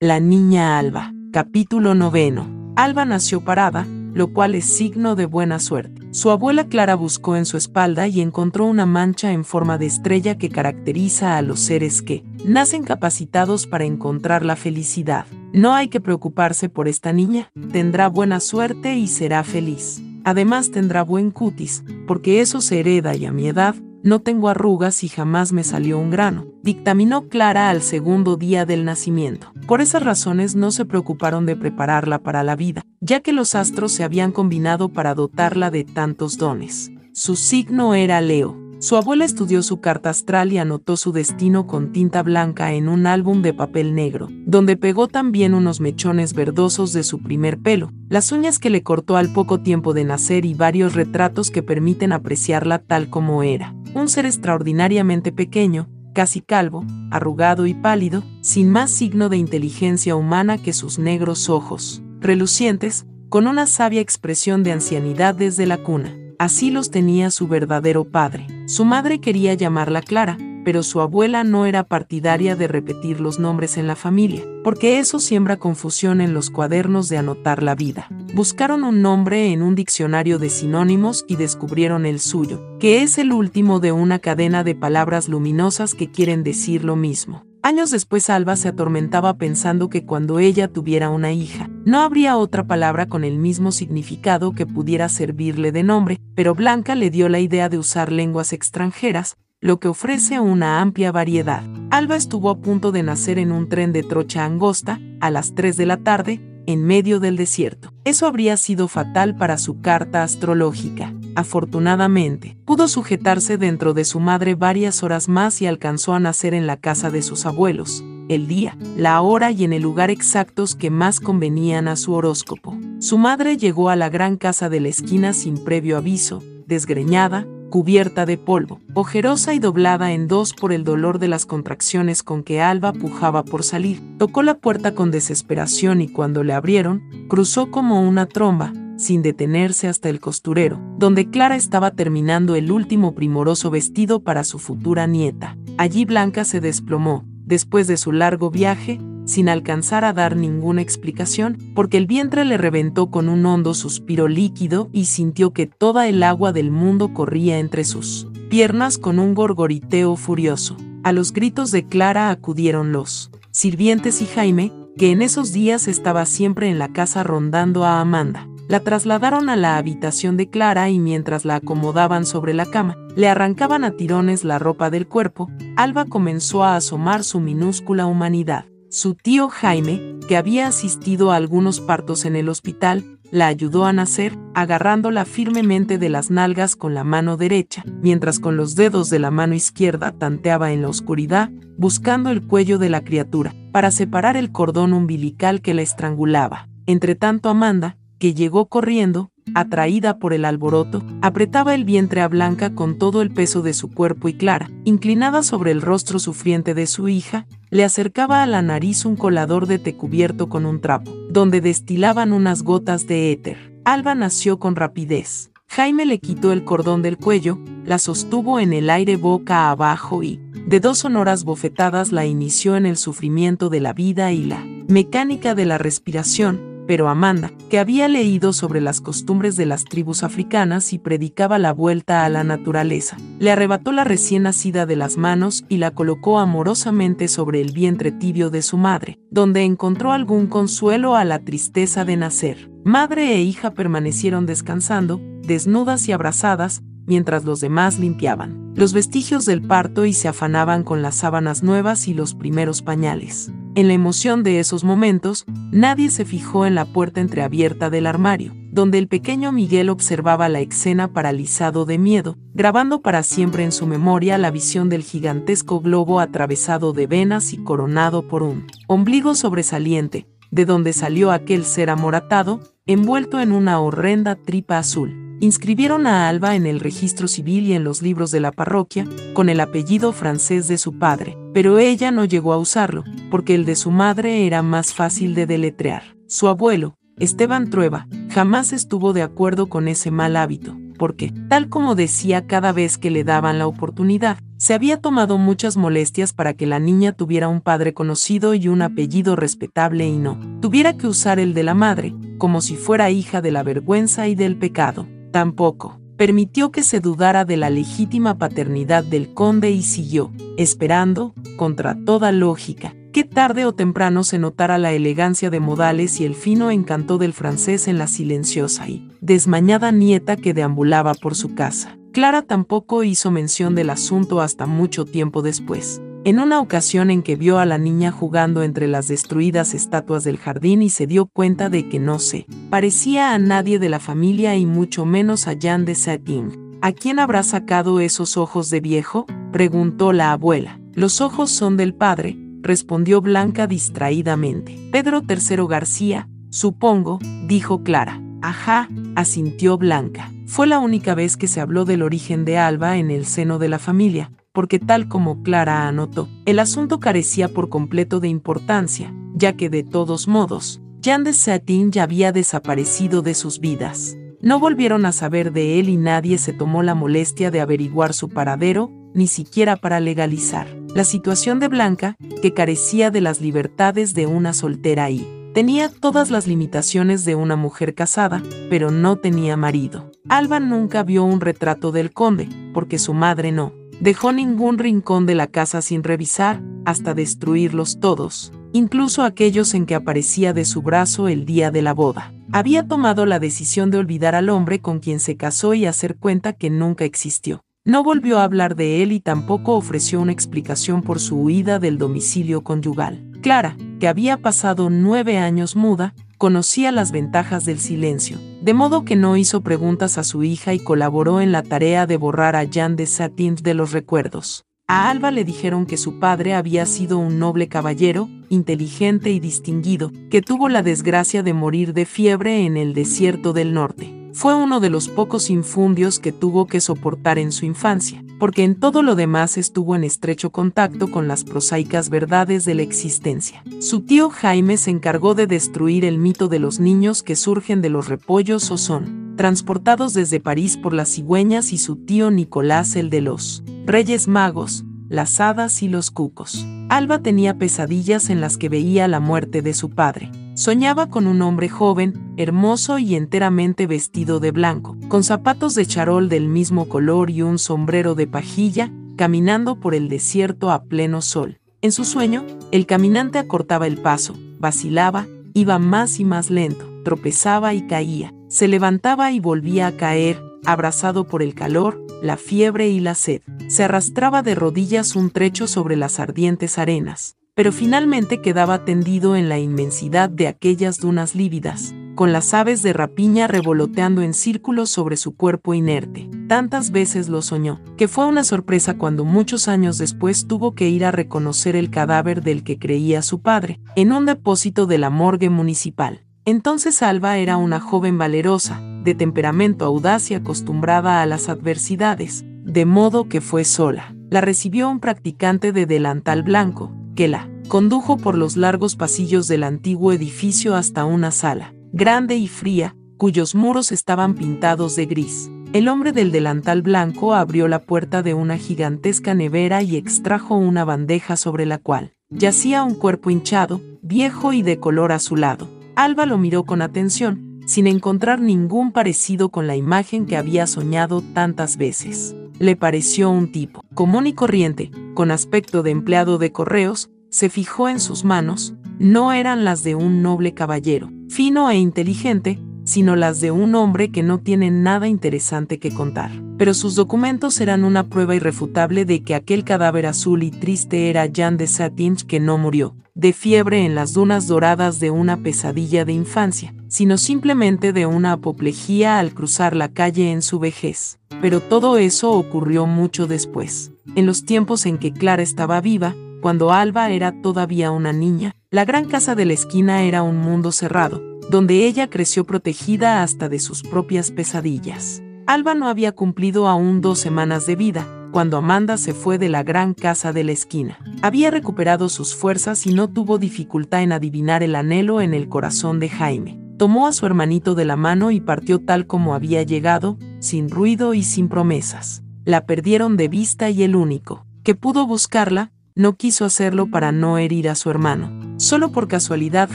La niña Alba. Capítulo noveno. Alba nació parada, lo cual es signo de buena suerte. Su abuela Clara buscó en su espalda y encontró una mancha en forma de estrella que caracteriza a los seres que nacen capacitados para encontrar la felicidad. No hay que preocuparse por esta niña, tendrá buena suerte y será feliz. Además tendrá buen cutis, porque eso se hereda y a mi edad no tengo arrugas y jamás me salió un grano, dictaminó Clara al segundo día del nacimiento. Por esas razones no se preocuparon de prepararla para la vida, ya que los astros se habían combinado para dotarla de tantos dones. Su signo era Leo. Su abuela estudió su carta astral y anotó su destino con tinta blanca en un álbum de papel negro, donde pegó también unos mechones verdosos de su primer pelo, las uñas que le cortó al poco tiempo de nacer y varios retratos que permiten apreciarla tal como era un ser extraordinariamente pequeño, casi calvo, arrugado y pálido, sin más signo de inteligencia humana que sus negros ojos, relucientes, con una sabia expresión de ancianidad desde la cuna. Así los tenía su verdadero padre. Su madre quería llamarla Clara, pero su abuela no era partidaria de repetir los nombres en la familia, porque eso siembra confusión en los cuadernos de anotar la vida. Buscaron un nombre en un diccionario de sinónimos y descubrieron el suyo, que es el último de una cadena de palabras luminosas que quieren decir lo mismo. Años después Alba se atormentaba pensando que cuando ella tuviera una hija, no habría otra palabra con el mismo significado que pudiera servirle de nombre, pero Blanca le dio la idea de usar lenguas extranjeras, lo que ofrece una amplia variedad. Alba estuvo a punto de nacer en un tren de trocha angosta, a las 3 de la tarde, en medio del desierto. Eso habría sido fatal para su carta astrológica. Afortunadamente, pudo sujetarse dentro de su madre varias horas más y alcanzó a nacer en la casa de sus abuelos, el día, la hora y en el lugar exactos que más convenían a su horóscopo. Su madre llegó a la gran casa de la esquina sin previo aviso, desgreñada, cubierta de polvo, ojerosa y doblada en dos por el dolor de las contracciones con que Alba pujaba por salir. Tocó la puerta con desesperación y cuando le abrieron, cruzó como una tromba, sin detenerse hasta el costurero, donde Clara estaba terminando el último primoroso vestido para su futura nieta. Allí Blanca se desplomó, después de su largo viaje, sin alcanzar a dar ninguna explicación, porque el vientre le reventó con un hondo suspiro líquido y sintió que toda el agua del mundo corría entre sus piernas con un gorgoriteo furioso. A los gritos de Clara acudieron los sirvientes y Jaime, que en esos días estaba siempre en la casa rondando a Amanda. La trasladaron a la habitación de Clara y mientras la acomodaban sobre la cama, le arrancaban a tirones la ropa del cuerpo, Alba comenzó a asomar su minúscula humanidad. Su tío Jaime, que había asistido a algunos partos en el hospital, la ayudó a nacer, agarrándola firmemente de las nalgas con la mano derecha, mientras con los dedos de la mano izquierda tanteaba en la oscuridad, buscando el cuello de la criatura, para separar el cordón umbilical que la estrangulaba. Entretanto Amanda, que llegó corriendo, atraída por el alboroto, apretaba el vientre a Blanca con todo el peso de su cuerpo y Clara, inclinada sobre el rostro sufriente de su hija, le acercaba a la nariz un colador de té cubierto con un trapo, donde destilaban unas gotas de éter. Alba nació con rapidez. Jaime le quitó el cordón del cuello, la sostuvo en el aire boca abajo y, de dos sonoras bofetadas, la inició en el sufrimiento de la vida y la mecánica de la respiración, pero Amanda, que había leído sobre las costumbres de las tribus africanas y predicaba la vuelta a la naturaleza, le arrebató la recién nacida de las manos y la colocó amorosamente sobre el vientre tibio de su madre, donde encontró algún consuelo a la tristeza de nacer. Madre e hija permanecieron descansando, desnudas y abrazadas, mientras los demás limpiaban los vestigios del parto y se afanaban con las sábanas nuevas y los primeros pañales. En la emoción de esos momentos, nadie se fijó en la puerta entreabierta del armario, donde el pequeño Miguel observaba la escena paralizado de miedo, grabando para siempre en su memoria la visión del gigantesco globo atravesado de venas y coronado por un ombligo sobresaliente, de donde salió aquel ser amoratado, envuelto en una horrenda tripa azul. Inscribieron a Alba en el registro civil y en los libros de la parroquia, con el apellido francés de su padre, pero ella no llegó a usarlo, porque el de su madre era más fácil de deletrear. Su abuelo, Esteban Trueba, jamás estuvo de acuerdo con ese mal hábito, porque, tal como decía cada vez que le daban la oportunidad, se había tomado muchas molestias para que la niña tuviera un padre conocido y un apellido respetable y no tuviera que usar el de la madre, como si fuera hija de la vergüenza y del pecado. Tampoco permitió que se dudara de la legítima paternidad del conde y siguió, esperando, contra toda lógica, que tarde o temprano se notara la elegancia de modales y el fino encanto del francés en la silenciosa y desmañada nieta que deambulaba por su casa. Clara tampoco hizo mención del asunto hasta mucho tiempo después. En una ocasión en que vio a la niña jugando entre las destruidas estatuas del jardín y se dio cuenta de que no se parecía a nadie de la familia y mucho menos a Jean de Satin. ¿A quién habrá sacado esos ojos de viejo? preguntó la abuela. Los ojos son del padre, respondió Blanca distraídamente. Pedro III García, supongo, dijo Clara. Ajá, asintió Blanca. Fue la única vez que se habló del origen de Alba en el seno de la familia, porque tal como Clara anotó, el asunto carecía por completo de importancia, ya que de todos modos, Jean de Satin ya había desaparecido de sus vidas. No volvieron a saber de él y nadie se tomó la molestia de averiguar su paradero, ni siquiera para legalizar la situación de Blanca, que carecía de las libertades de una soltera y Tenía todas las limitaciones de una mujer casada, pero no tenía marido. Alba nunca vio un retrato del conde, porque su madre no. Dejó ningún rincón de la casa sin revisar, hasta destruirlos todos, incluso aquellos en que aparecía de su brazo el día de la boda. Había tomado la decisión de olvidar al hombre con quien se casó y hacer cuenta que nunca existió. No volvió a hablar de él y tampoco ofreció una explicación por su huida del domicilio conyugal. Clara, que había pasado nueve años muda, conocía las ventajas del silencio, de modo que no hizo preguntas a su hija y colaboró en la tarea de borrar a Jean de Satin de los recuerdos. A Alba le dijeron que su padre había sido un noble caballero, inteligente y distinguido, que tuvo la desgracia de morir de fiebre en el desierto del norte. Fue uno de los pocos infundios que tuvo que soportar en su infancia, porque en todo lo demás estuvo en estrecho contacto con las prosaicas verdades de la existencia. Su tío Jaime se encargó de destruir el mito de los niños que surgen de los repollos o son transportados desde París por las cigüeñas y su tío Nicolás el de los Reyes Magos, las hadas y los cucos. Alba tenía pesadillas en las que veía la muerte de su padre. Soñaba con un hombre joven, hermoso y enteramente vestido de blanco, con zapatos de charol del mismo color y un sombrero de pajilla, caminando por el desierto a pleno sol. En su sueño, el caminante acortaba el paso, vacilaba, iba más y más lento, tropezaba y caía, se levantaba y volvía a caer, abrazado por el calor, la fiebre y la sed. Se arrastraba de rodillas un trecho sobre las ardientes arenas, pero finalmente quedaba tendido en la inmensidad de aquellas dunas lívidas, con las aves de rapiña revoloteando en círculos sobre su cuerpo inerte. Tantas veces lo soñó, que fue una sorpresa cuando muchos años después tuvo que ir a reconocer el cadáver del que creía su padre, en un depósito de la morgue municipal. Entonces Alba era una joven valerosa, de temperamento audaz y acostumbrada a las adversidades, de modo que fue sola. La recibió un practicante de delantal blanco, que la condujo por los largos pasillos del antiguo edificio hasta una sala, grande y fría, cuyos muros estaban pintados de gris. El hombre del delantal blanco abrió la puerta de una gigantesca nevera y extrajo una bandeja sobre la cual yacía un cuerpo hinchado, viejo y de color azulado. Alba lo miró con atención, sin encontrar ningún parecido con la imagen que había soñado tantas veces. Le pareció un tipo común y corriente, con aspecto de empleado de correos, se fijó en sus manos, no eran las de un noble caballero, fino e inteligente, sino las de un hombre que no tiene nada interesante que contar. Pero sus documentos eran una prueba irrefutable de que aquel cadáver azul y triste era Jean de Satinch que no murió, de fiebre en las dunas doradas de una pesadilla de infancia, sino simplemente de una apoplejía al cruzar la calle en su vejez. Pero todo eso ocurrió mucho después. En los tiempos en que Clara estaba viva, cuando Alba era todavía una niña, la gran casa de la esquina era un mundo cerrado, donde ella creció protegida hasta de sus propias pesadillas. Alba no había cumplido aún dos semanas de vida, cuando Amanda se fue de la gran casa de la esquina. Había recuperado sus fuerzas y no tuvo dificultad en adivinar el anhelo en el corazón de Jaime. Tomó a su hermanito de la mano y partió tal como había llegado, sin ruido y sin promesas. La perdieron de vista y el único que pudo buscarla, no quiso hacerlo para no herir a su hermano. Solo por casualidad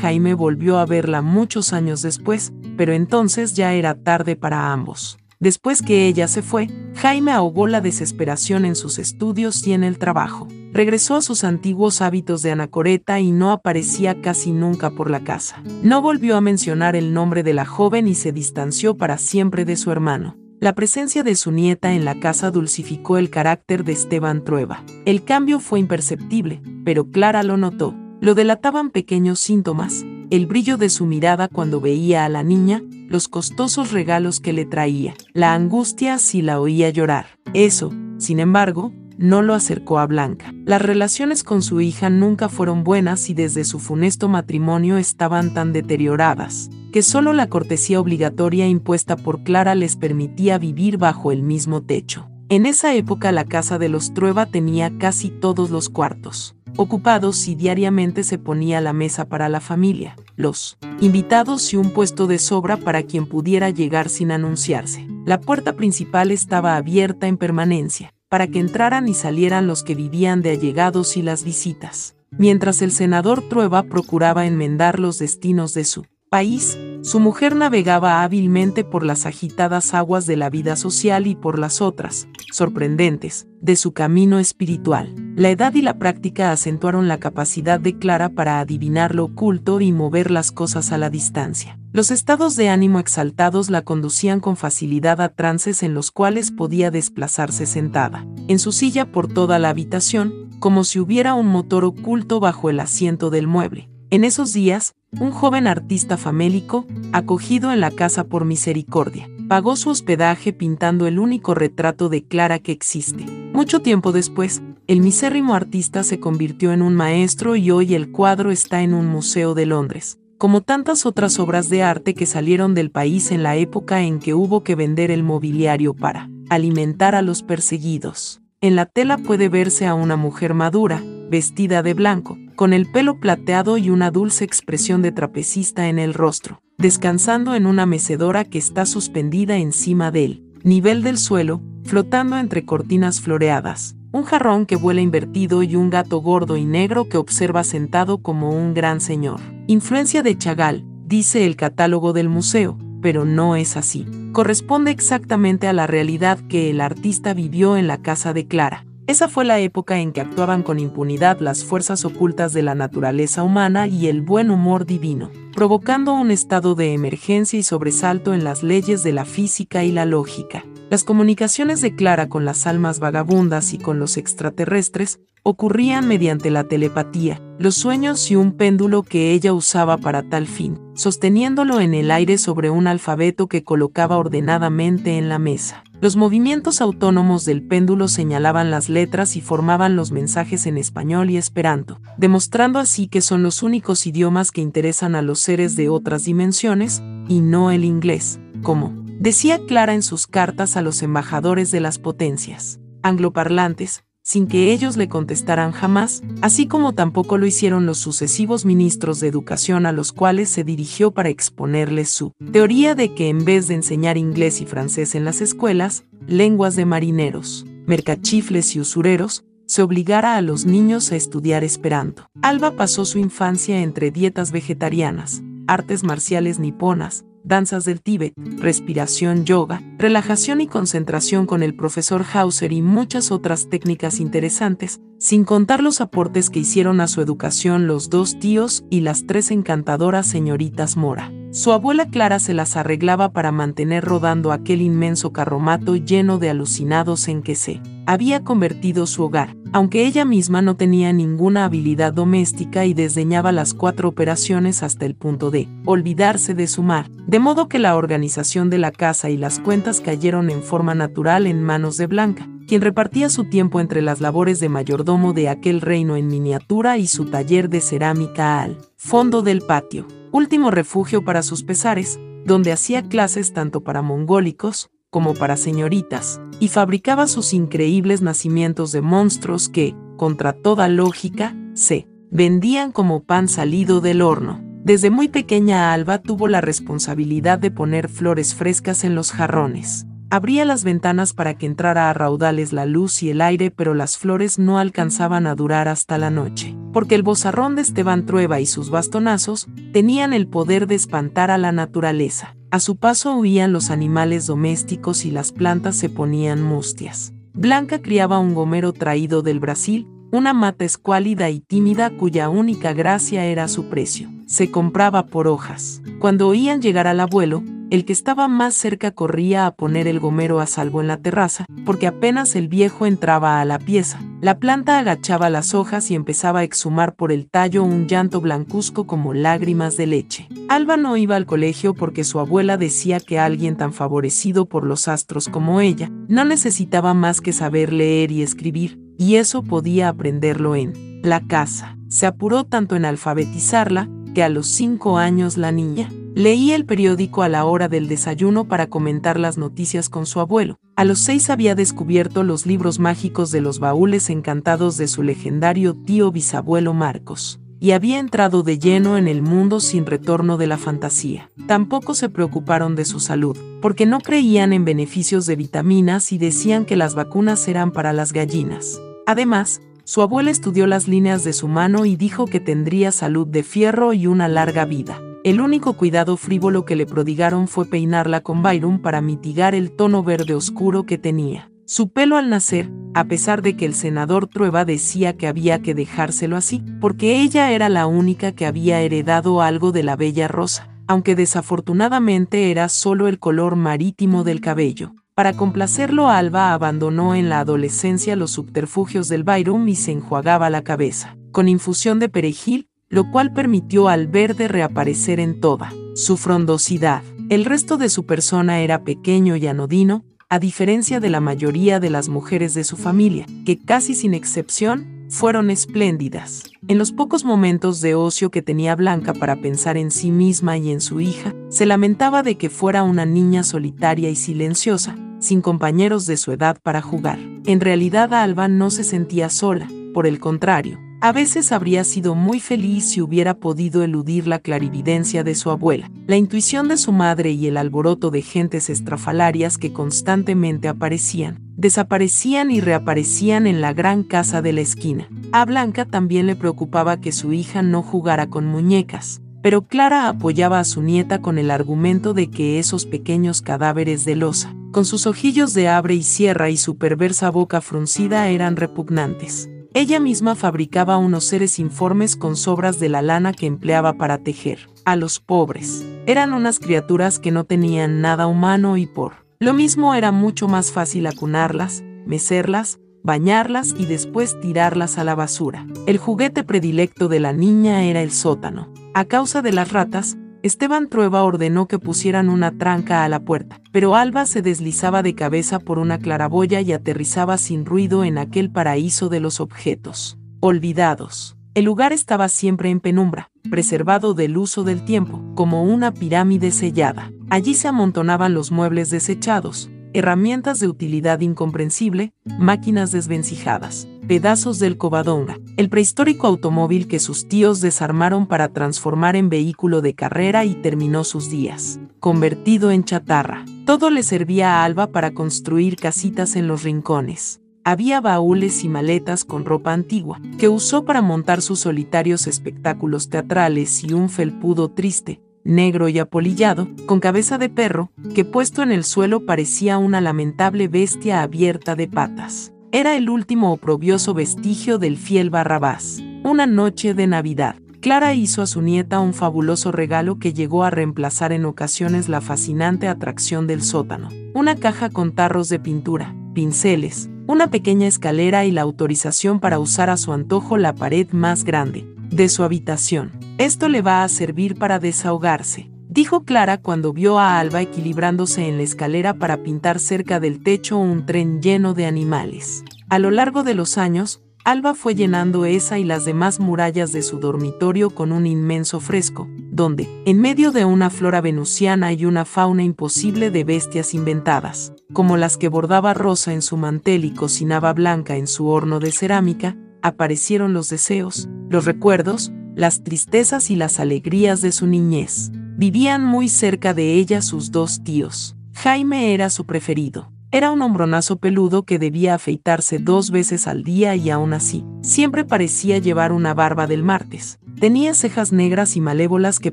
Jaime volvió a verla muchos años después, pero entonces ya era tarde para ambos. Después que ella se fue, Jaime ahogó la desesperación en sus estudios y en el trabajo. Regresó a sus antiguos hábitos de anacoreta y no aparecía casi nunca por la casa. No volvió a mencionar el nombre de la joven y se distanció para siempre de su hermano. La presencia de su nieta en la casa dulcificó el carácter de Esteban Trueba. El cambio fue imperceptible, pero Clara lo notó. Lo delataban pequeños síntomas, el brillo de su mirada cuando veía a la niña, los costosos regalos que le traía, la angustia si la oía llorar. Eso, sin embargo, no lo acercó a Blanca. Las relaciones con su hija nunca fueron buenas y desde su funesto matrimonio estaban tan deterioradas, que solo la cortesía obligatoria impuesta por Clara les permitía vivir bajo el mismo techo. En esa época la casa de los Trueba tenía casi todos los cuartos ocupados y diariamente se ponía la mesa para la familia, los invitados y un puesto de sobra para quien pudiera llegar sin anunciarse. La puerta principal estaba abierta en permanencia, para que entraran y salieran los que vivían de allegados y las visitas. Mientras el senador Trueba procuraba enmendar los destinos de su país, su mujer navegaba hábilmente por las agitadas aguas de la vida social y por las otras, sorprendentes, de su camino espiritual. La edad y la práctica acentuaron la capacidad de Clara para adivinar lo oculto y mover las cosas a la distancia. Los estados de ánimo exaltados la conducían con facilidad a trances en los cuales podía desplazarse sentada, en su silla por toda la habitación, como si hubiera un motor oculto bajo el asiento del mueble. En esos días, un joven artista famélico, acogido en la casa por misericordia, pagó su hospedaje pintando el único retrato de Clara que existe. Mucho tiempo después, el misérrimo artista se convirtió en un maestro y hoy el cuadro está en un museo de Londres, como tantas otras obras de arte que salieron del país en la época en que hubo que vender el mobiliario para alimentar a los perseguidos. En la tela puede verse a una mujer madura, vestida de blanco, con el pelo plateado y una dulce expresión de trapecista en el rostro, descansando en una mecedora que está suspendida encima del nivel del suelo, flotando entre cortinas floreadas, un jarrón que vuela invertido y un gato gordo y negro que observa sentado como un gran señor. Influencia de Chagall, dice el catálogo del museo, pero no es así. Corresponde exactamente a la realidad que el artista vivió en la casa de Clara. Esa fue la época en que actuaban con impunidad las fuerzas ocultas de la naturaleza humana y el buen humor divino, provocando un estado de emergencia y sobresalto en las leyes de la física y la lógica. Las comunicaciones de Clara con las almas vagabundas y con los extraterrestres ocurrían mediante la telepatía, los sueños y un péndulo que ella usaba para tal fin, sosteniéndolo en el aire sobre un alfabeto que colocaba ordenadamente en la mesa. Los movimientos autónomos del péndulo señalaban las letras y formaban los mensajes en español y esperanto, demostrando así que son los únicos idiomas que interesan a los seres de otras dimensiones, y no el inglés, como decía Clara en sus cartas a los embajadores de las potencias angloparlantes, sin que ellos le contestaran jamás, así como tampoco lo hicieron los sucesivos ministros de educación a los cuales se dirigió para exponerles su teoría de que en vez de enseñar inglés y francés en las escuelas, lenguas de marineros, mercachifles y usureros, se obligara a los niños a estudiar esperanto. Alba pasó su infancia entre dietas vegetarianas, artes marciales niponas, danzas del Tíbet, respiración yoga, relajación y concentración con el profesor Hauser y muchas otras técnicas interesantes, sin contar los aportes que hicieron a su educación los dos tíos y las tres encantadoras señoritas Mora. Su abuela Clara se las arreglaba para mantener rodando aquel inmenso carromato lleno de alucinados en que se había convertido su hogar, aunque ella misma no tenía ninguna habilidad doméstica y desdeñaba las cuatro operaciones hasta el punto de olvidarse de sumar, de modo que la organización de la casa y las cuentas cayeron en forma natural en manos de Blanca, quien repartía su tiempo entre las labores de mayordomo de aquel reino en miniatura y su taller de cerámica al fondo del patio, último refugio para sus pesares, donde hacía clases tanto para mongólicos como para señoritas, y fabricaba sus increíbles nacimientos de monstruos que, contra toda lógica, se vendían como pan salido del horno. Desde muy pequeña Alba tuvo la responsabilidad de poner flores frescas en los jarrones Abría las ventanas para que entrara a raudales la luz y el aire, pero las flores no alcanzaban a durar hasta la noche, porque el bozarrón de Esteban Trueba y sus bastonazos tenían el poder de espantar a la naturaleza. A su paso huían los animales domésticos y las plantas se ponían mustias. Blanca criaba un gomero traído del Brasil, una mata escuálida y tímida cuya única gracia era su precio. Se compraba por hojas. Cuando oían llegar al abuelo, el que estaba más cerca corría a poner el gomero a salvo en la terraza, porque apenas el viejo entraba a la pieza. La planta agachaba las hojas y empezaba a exhumar por el tallo un llanto blancuzco como lágrimas de leche. Alba no iba al colegio porque su abuela decía que alguien tan favorecido por los astros como ella no necesitaba más que saber leer y escribir, y eso podía aprenderlo en la casa. Se apuró tanto en alfabetizarla que a los cinco años la niña leía el periódico a la hora del desayuno para comentar las noticias con su abuelo. A los seis había descubierto los libros mágicos de los baúles encantados de su legendario tío bisabuelo Marcos y había entrado de lleno en el mundo sin retorno de la fantasía. Tampoco se preocuparon de su salud, porque no creían en beneficios de vitaminas y decían que las vacunas eran para las gallinas. Además, su abuela estudió las líneas de su mano y dijo que tendría salud de fierro y una larga vida. El único cuidado frívolo que le prodigaron fue peinarla con Byron para mitigar el tono verde oscuro que tenía. Su pelo al nacer, a pesar de que el senador Trueba decía que había que dejárselo así, porque ella era la única que había heredado algo de la bella rosa, aunque desafortunadamente era solo el color marítimo del cabello. Para complacerlo, Alba abandonó en la adolescencia los subterfugios del Byron y se enjuagaba la cabeza, con infusión de perejil, lo cual permitió al verde reaparecer en toda su frondosidad. El resto de su persona era pequeño y anodino, a diferencia de la mayoría de las mujeres de su familia, que casi sin excepción fueron espléndidas. En los pocos momentos de ocio que tenía Blanca para pensar en sí misma y en su hija, se lamentaba de que fuera una niña solitaria y silenciosa, sin compañeros de su edad para jugar. En realidad Alba no se sentía sola, por el contrario, a veces habría sido muy feliz si hubiera podido eludir la clarividencia de su abuela, la intuición de su madre y el alboroto de gentes estrafalarias que constantemente aparecían, desaparecían y reaparecían en la gran casa de la esquina. A Blanca también le preocupaba que su hija no jugara con muñecas, pero Clara apoyaba a su nieta con el argumento de que esos pequeños cadáveres de losa, con sus ojillos de abre y cierra y su perversa boca fruncida eran repugnantes. Ella misma fabricaba unos seres informes con sobras de la lana que empleaba para tejer. A los pobres. Eran unas criaturas que no tenían nada humano y por lo mismo era mucho más fácil acunarlas, mecerlas, bañarlas y después tirarlas a la basura. El juguete predilecto de la niña era el sótano. A causa de las ratas, Esteban Trueba ordenó que pusieran una tranca a la puerta, pero Alba se deslizaba de cabeza por una claraboya y aterrizaba sin ruido en aquel paraíso de los objetos olvidados. El lugar estaba siempre en penumbra, preservado del uso del tiempo, como una pirámide sellada. Allí se amontonaban los muebles desechados, herramientas de utilidad incomprensible, máquinas desvencijadas, pedazos del covadonga, el prehistórico automóvil que sus tíos desarmaron para transformar en vehículo de carrera y terminó sus días, convertido en chatarra. Todo le servía a Alba para construir casitas en los rincones. Había baúles y maletas con ropa antigua, que usó para montar sus solitarios espectáculos teatrales y un felpudo triste, negro y apolillado, con cabeza de perro, que puesto en el suelo parecía una lamentable bestia abierta de patas. Era el último oprobioso vestigio del fiel Barrabás. Una noche de Navidad. Clara hizo a su nieta un fabuloso regalo que llegó a reemplazar en ocasiones la fascinante atracción del sótano. Una caja con tarros de pintura, pinceles, una pequeña escalera y la autorización para usar a su antojo la pared más grande de su habitación. Esto le va a servir para desahogarse, dijo Clara cuando vio a Alba equilibrándose en la escalera para pintar cerca del techo un tren lleno de animales. A lo largo de los años, Alba fue llenando esa y las demás murallas de su dormitorio con un inmenso fresco, donde, en medio de una flora venusiana y una fauna imposible de bestias inventadas, como las que bordaba Rosa en su mantel y cocinaba Blanca en su horno de cerámica, aparecieron los deseos, los recuerdos, las tristezas y las alegrías de su niñez. Vivían muy cerca de ella sus dos tíos, Jaime era su preferido. Era un hombronazo peludo que debía afeitarse dos veces al día y aún así, siempre parecía llevar una barba del martes. Tenía cejas negras y malévolas que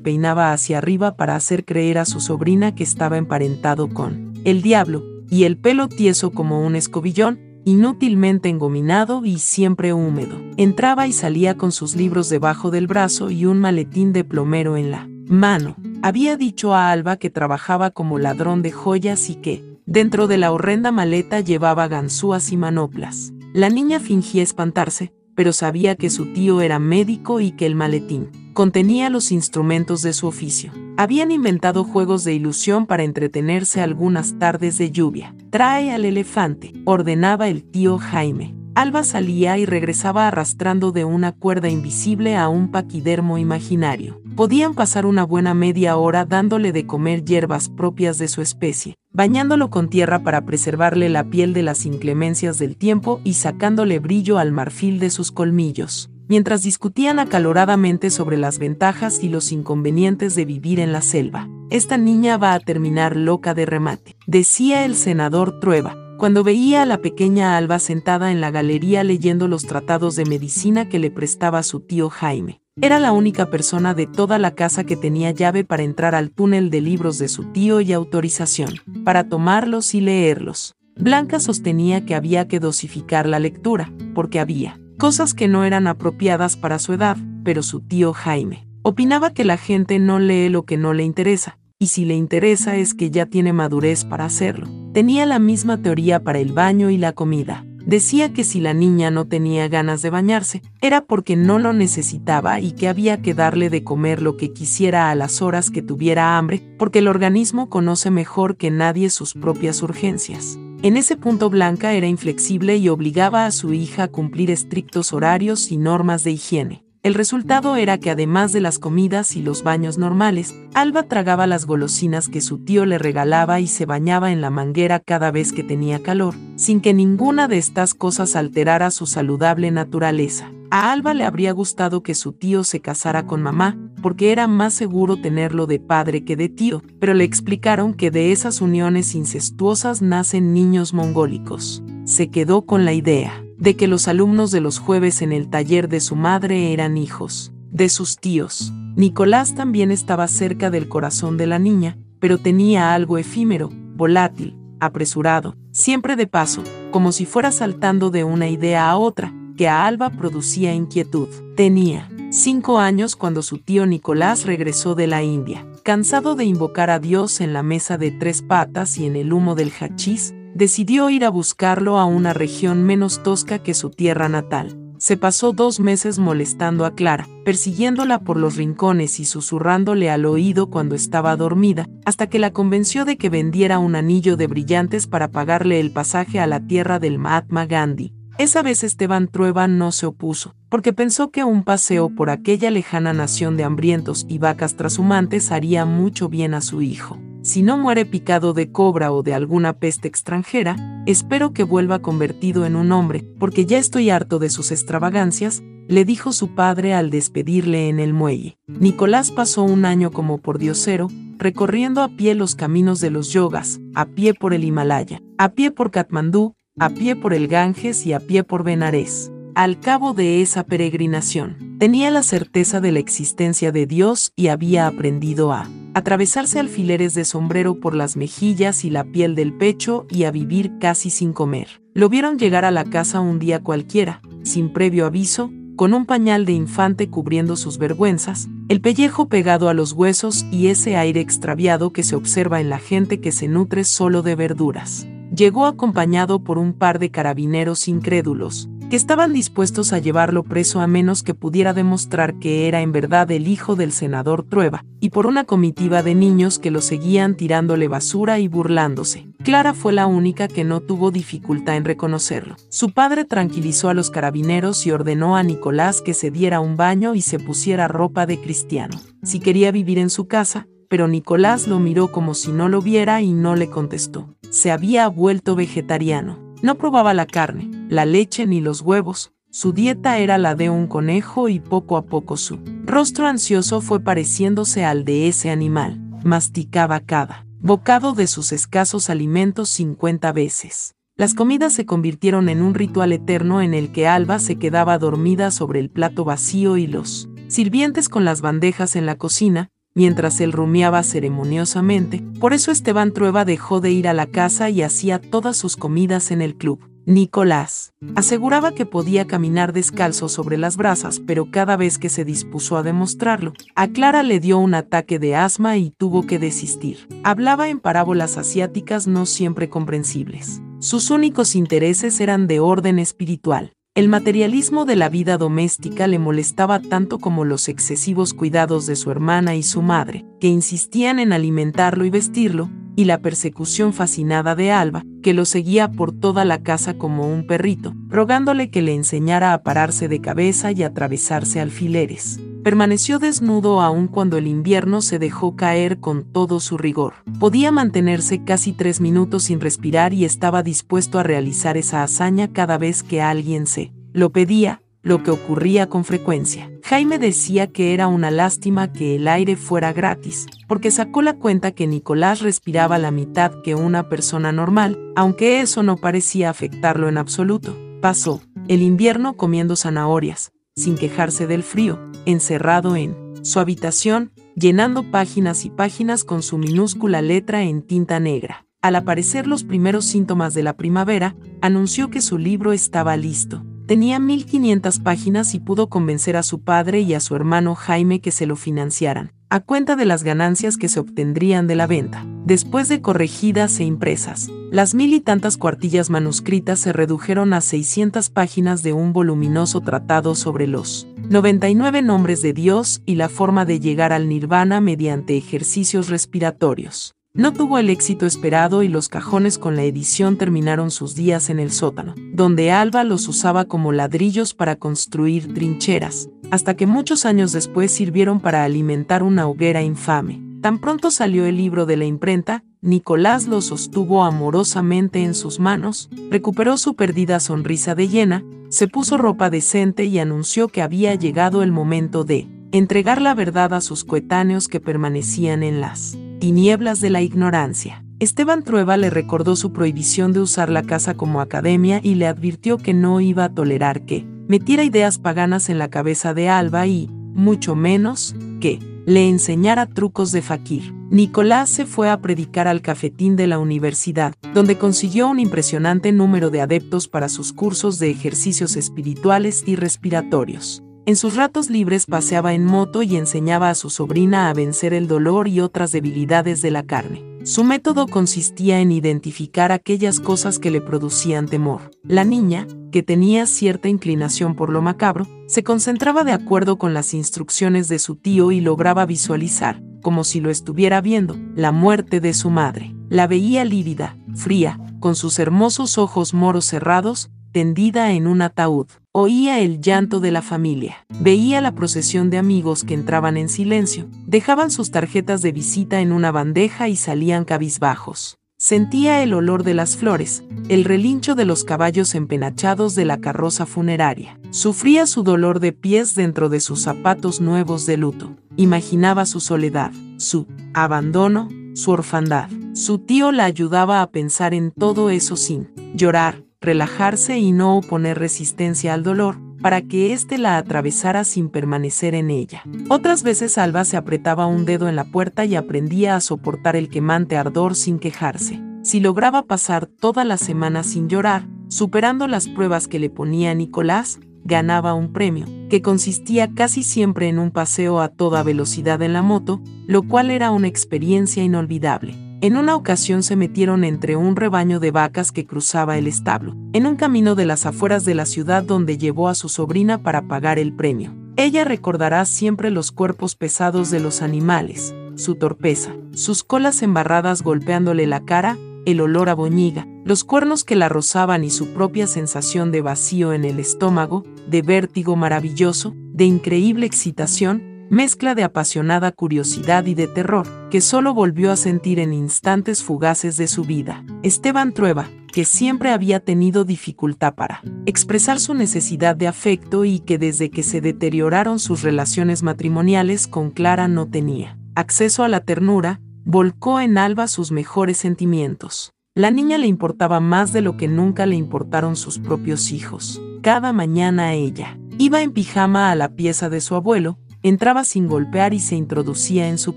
peinaba hacia arriba para hacer creer a su sobrina que estaba emparentado con el diablo, y el pelo tieso como un escobillón, inútilmente engominado y siempre húmedo. Entraba y salía con sus libros debajo del brazo y un maletín de plomero en la mano. Había dicho a Alba que trabajaba como ladrón de joyas y que, Dentro de la horrenda maleta llevaba ganzúas y manoplas. La niña fingía espantarse, pero sabía que su tío era médico y que el maletín contenía los instrumentos de su oficio. Habían inventado juegos de ilusión para entretenerse algunas tardes de lluvia. Trae al elefante, ordenaba el tío Jaime. Alba salía y regresaba arrastrando de una cuerda invisible a un paquidermo imaginario. Podían pasar una buena media hora dándole de comer hierbas propias de su especie, bañándolo con tierra para preservarle la piel de las inclemencias del tiempo y sacándole brillo al marfil de sus colmillos, mientras discutían acaloradamente sobre las ventajas y los inconvenientes de vivir en la selva. Esta niña va a terminar loca de remate, decía el senador Trueba, cuando veía a la pequeña Alba sentada en la galería leyendo los tratados de medicina que le prestaba su tío Jaime. Era la única persona de toda la casa que tenía llave para entrar al túnel de libros de su tío y autorización, para tomarlos y leerlos. Blanca sostenía que había que dosificar la lectura, porque había cosas que no eran apropiadas para su edad, pero su tío Jaime opinaba que la gente no lee lo que no le interesa, y si le interesa es que ya tiene madurez para hacerlo. Tenía la misma teoría para el baño y la comida. Decía que si la niña no tenía ganas de bañarse, era porque no lo necesitaba y que había que darle de comer lo que quisiera a las horas que tuviera hambre, porque el organismo conoce mejor que nadie sus propias urgencias. En ese punto Blanca era inflexible y obligaba a su hija a cumplir estrictos horarios y normas de higiene. El resultado era que además de las comidas y los baños normales, Alba tragaba las golosinas que su tío le regalaba y se bañaba en la manguera cada vez que tenía calor, sin que ninguna de estas cosas alterara su saludable naturaleza. A Alba le habría gustado que su tío se casara con mamá, porque era más seguro tenerlo de padre que de tío, pero le explicaron que de esas uniones incestuosas nacen niños mongólicos. Se quedó con la idea de que los alumnos de los jueves en el taller de su madre eran hijos de sus tíos. Nicolás también estaba cerca del corazón de la niña, pero tenía algo efímero, volátil, apresurado, siempre de paso, como si fuera saltando de una idea a otra, que a Alba producía inquietud. Tenía cinco años cuando su tío Nicolás regresó de la India. Cansado de invocar a Dios en la mesa de tres patas y en el humo del hachís, decidió ir a buscarlo a una región menos tosca que su tierra natal. Se pasó dos meses molestando a Clara, persiguiéndola por los rincones y susurrándole al oído cuando estaba dormida, hasta que la convenció de que vendiera un anillo de brillantes para pagarle el pasaje a la tierra del Mahatma Gandhi. Esa vez Esteban Trueba no se opuso, porque pensó que un paseo por aquella lejana nación de hambrientos y vacas trashumantes haría mucho bien a su hijo. Si no muere picado de cobra o de alguna peste extranjera, espero que vuelva convertido en un hombre, porque ya estoy harto de sus extravagancias, le dijo su padre al despedirle en el muelle. Nicolás pasó un año como pordiosero, recorriendo a pie los caminos de los yogas, a pie por el Himalaya, a pie por Katmandú, a pie por el Ganges y a pie por Benares. Al cabo de esa peregrinación, tenía la certeza de la existencia de Dios y había aprendido a atravesarse alfileres de sombrero por las mejillas y la piel del pecho y a vivir casi sin comer. Lo vieron llegar a la casa un día cualquiera, sin previo aviso, con un pañal de infante cubriendo sus vergüenzas, el pellejo pegado a los huesos y ese aire extraviado que se observa en la gente que se nutre solo de verduras. Llegó acompañado por un par de carabineros incrédulos, que estaban dispuestos a llevarlo preso a menos que pudiera demostrar que era en verdad el hijo del senador Trueba, y por una comitiva de niños que lo seguían tirándole basura y burlándose. Clara fue la única que no tuvo dificultad en reconocerlo. Su padre tranquilizó a los carabineros y ordenó a Nicolás que se diera un baño y se pusiera ropa de cristiano. Si quería vivir en su casa, pero Nicolás lo miró como si no lo viera y no le contestó. Se había vuelto vegetariano. No probaba la carne, la leche ni los huevos, su dieta era la de un conejo y poco a poco su rostro ansioso fue pareciéndose al de ese animal. Masticaba cada bocado de sus escasos alimentos 50 veces. Las comidas se convirtieron en un ritual eterno en el que Alba se quedaba dormida sobre el plato vacío y los sirvientes con las bandejas en la cocina, mientras él rumiaba ceremoniosamente. Por eso Esteban Trueba dejó de ir a la casa y hacía todas sus comidas en el club. Nicolás aseguraba que podía caminar descalzo sobre las brasas, pero cada vez que se dispuso a demostrarlo, a Clara le dio un ataque de asma y tuvo que desistir. Hablaba en parábolas asiáticas no siempre comprensibles. Sus únicos intereses eran de orden espiritual. El materialismo de la vida doméstica le molestaba tanto como los excesivos cuidados de su hermana y su madre, que insistían en alimentarlo y vestirlo, y la persecución fascinada de Alba, que lo seguía por toda la casa como un perrito, rogándole que le enseñara a pararse de cabeza y atravesarse alfileres. Permaneció desnudo aun cuando el invierno se dejó caer con todo su rigor. Podía mantenerse casi tres minutos sin respirar y estaba dispuesto a realizar esa hazaña cada vez que alguien se lo pedía, lo que ocurría con frecuencia. Jaime decía que era una lástima que el aire fuera gratis, porque sacó la cuenta que Nicolás respiraba la mitad que una persona normal, aunque eso no parecía afectarlo en absoluto. Pasó el invierno comiendo zanahorias, sin quejarse del frío, encerrado en su habitación, llenando páginas y páginas con su minúscula letra en tinta negra. Al aparecer los primeros síntomas de la primavera, anunció que su libro estaba listo. Tenía 1500 páginas y pudo convencer a su padre y a su hermano Jaime que se lo financiaran, a cuenta de las ganancias que se obtendrían de la venta. Después de corregidas e impresas, las mil y tantas cuartillas manuscritas se redujeron a 600 páginas de un voluminoso tratado sobre los 99 nombres de Dios y la forma de llegar al nirvana mediante ejercicios respiratorios. No tuvo el éxito esperado y los cajones con la edición terminaron sus días en el sótano, donde Alba los usaba como ladrillos para construir trincheras, hasta que muchos años después sirvieron para alimentar una hoguera infame. Tan pronto salió el libro de la imprenta, Nicolás lo sostuvo amorosamente en sus manos, recuperó su perdida sonrisa de llena, se puso ropa decente y anunció que había llegado el momento de entregar la verdad a sus coetáneos que permanecían en las tinieblas de la ignorancia. Esteban Trueba le recordó su prohibición de usar la casa como academia y le advirtió que no iba a tolerar que metiera ideas paganas en la cabeza de Alba y, mucho menos, que le enseñara trucos de fakir. Nicolás se fue a predicar al cafetín de la universidad, donde consiguió un impresionante número de adeptos para sus cursos de ejercicios espirituales y respiratorios. En sus ratos libres paseaba en moto y enseñaba a su sobrina a vencer el dolor y otras debilidades de la carne. Su método consistía en identificar aquellas cosas que le producían temor. La niña, que tenía cierta inclinación por lo macabro, se concentraba de acuerdo con las instrucciones de su tío y lograba visualizar, como si lo estuviera viendo, la muerte de su madre. La veía lívida, fría, con sus hermosos ojos moros cerrados, tendida en un ataúd. Oía el llanto de la familia, veía la procesión de amigos que entraban en silencio, dejaban sus tarjetas de visita en una bandeja y salían cabizbajos. Sentía el olor de las flores, el relincho de los caballos empenachados de la carroza funeraria. Sufría su dolor de pies dentro de sus zapatos nuevos de luto. Imaginaba su soledad, su abandono, su orfandad. Su tío la ayudaba a pensar en todo eso sin llorar, relajarse y no oponer resistencia al dolor, para que éste la atravesara sin permanecer en ella. Otras veces Alba se apretaba un dedo en la puerta y aprendía a soportar el quemante ardor sin quejarse. Si lograba pasar toda la semana sin llorar, superando las pruebas que le ponía Nicolás, ganaba un premio, que consistía casi siempre en un paseo a toda velocidad en la moto, lo cual era una experiencia inolvidable. En una ocasión se metieron entre un rebaño de vacas que cruzaba el establo, en un camino de las afueras de la ciudad donde llevó a su sobrina para pagar el premio. Ella recordará siempre los cuerpos pesados de los animales, su torpeza, sus colas embarradas golpeándole la cara, el olor a boñiga, los cuernos que la rozaban y su propia sensación de vacío en el estómago, de vértigo maravilloso, de increíble excitación, mezcla de apasionada curiosidad y de terror, que solo volvió a sentir en instantes fugaces de su vida. Esteban Trueba, que siempre había tenido dificultad para expresar su necesidad de afecto y que desde que se deterioraron sus relaciones matrimoniales con Clara no tenía acceso a la ternura, volcó en Alba sus mejores sentimientos. La niña le importaba más de lo que nunca le importaron sus propios hijos. Cada mañana ella iba en pijama a la pieza de su abuelo, entraba sin golpear y se introducía en su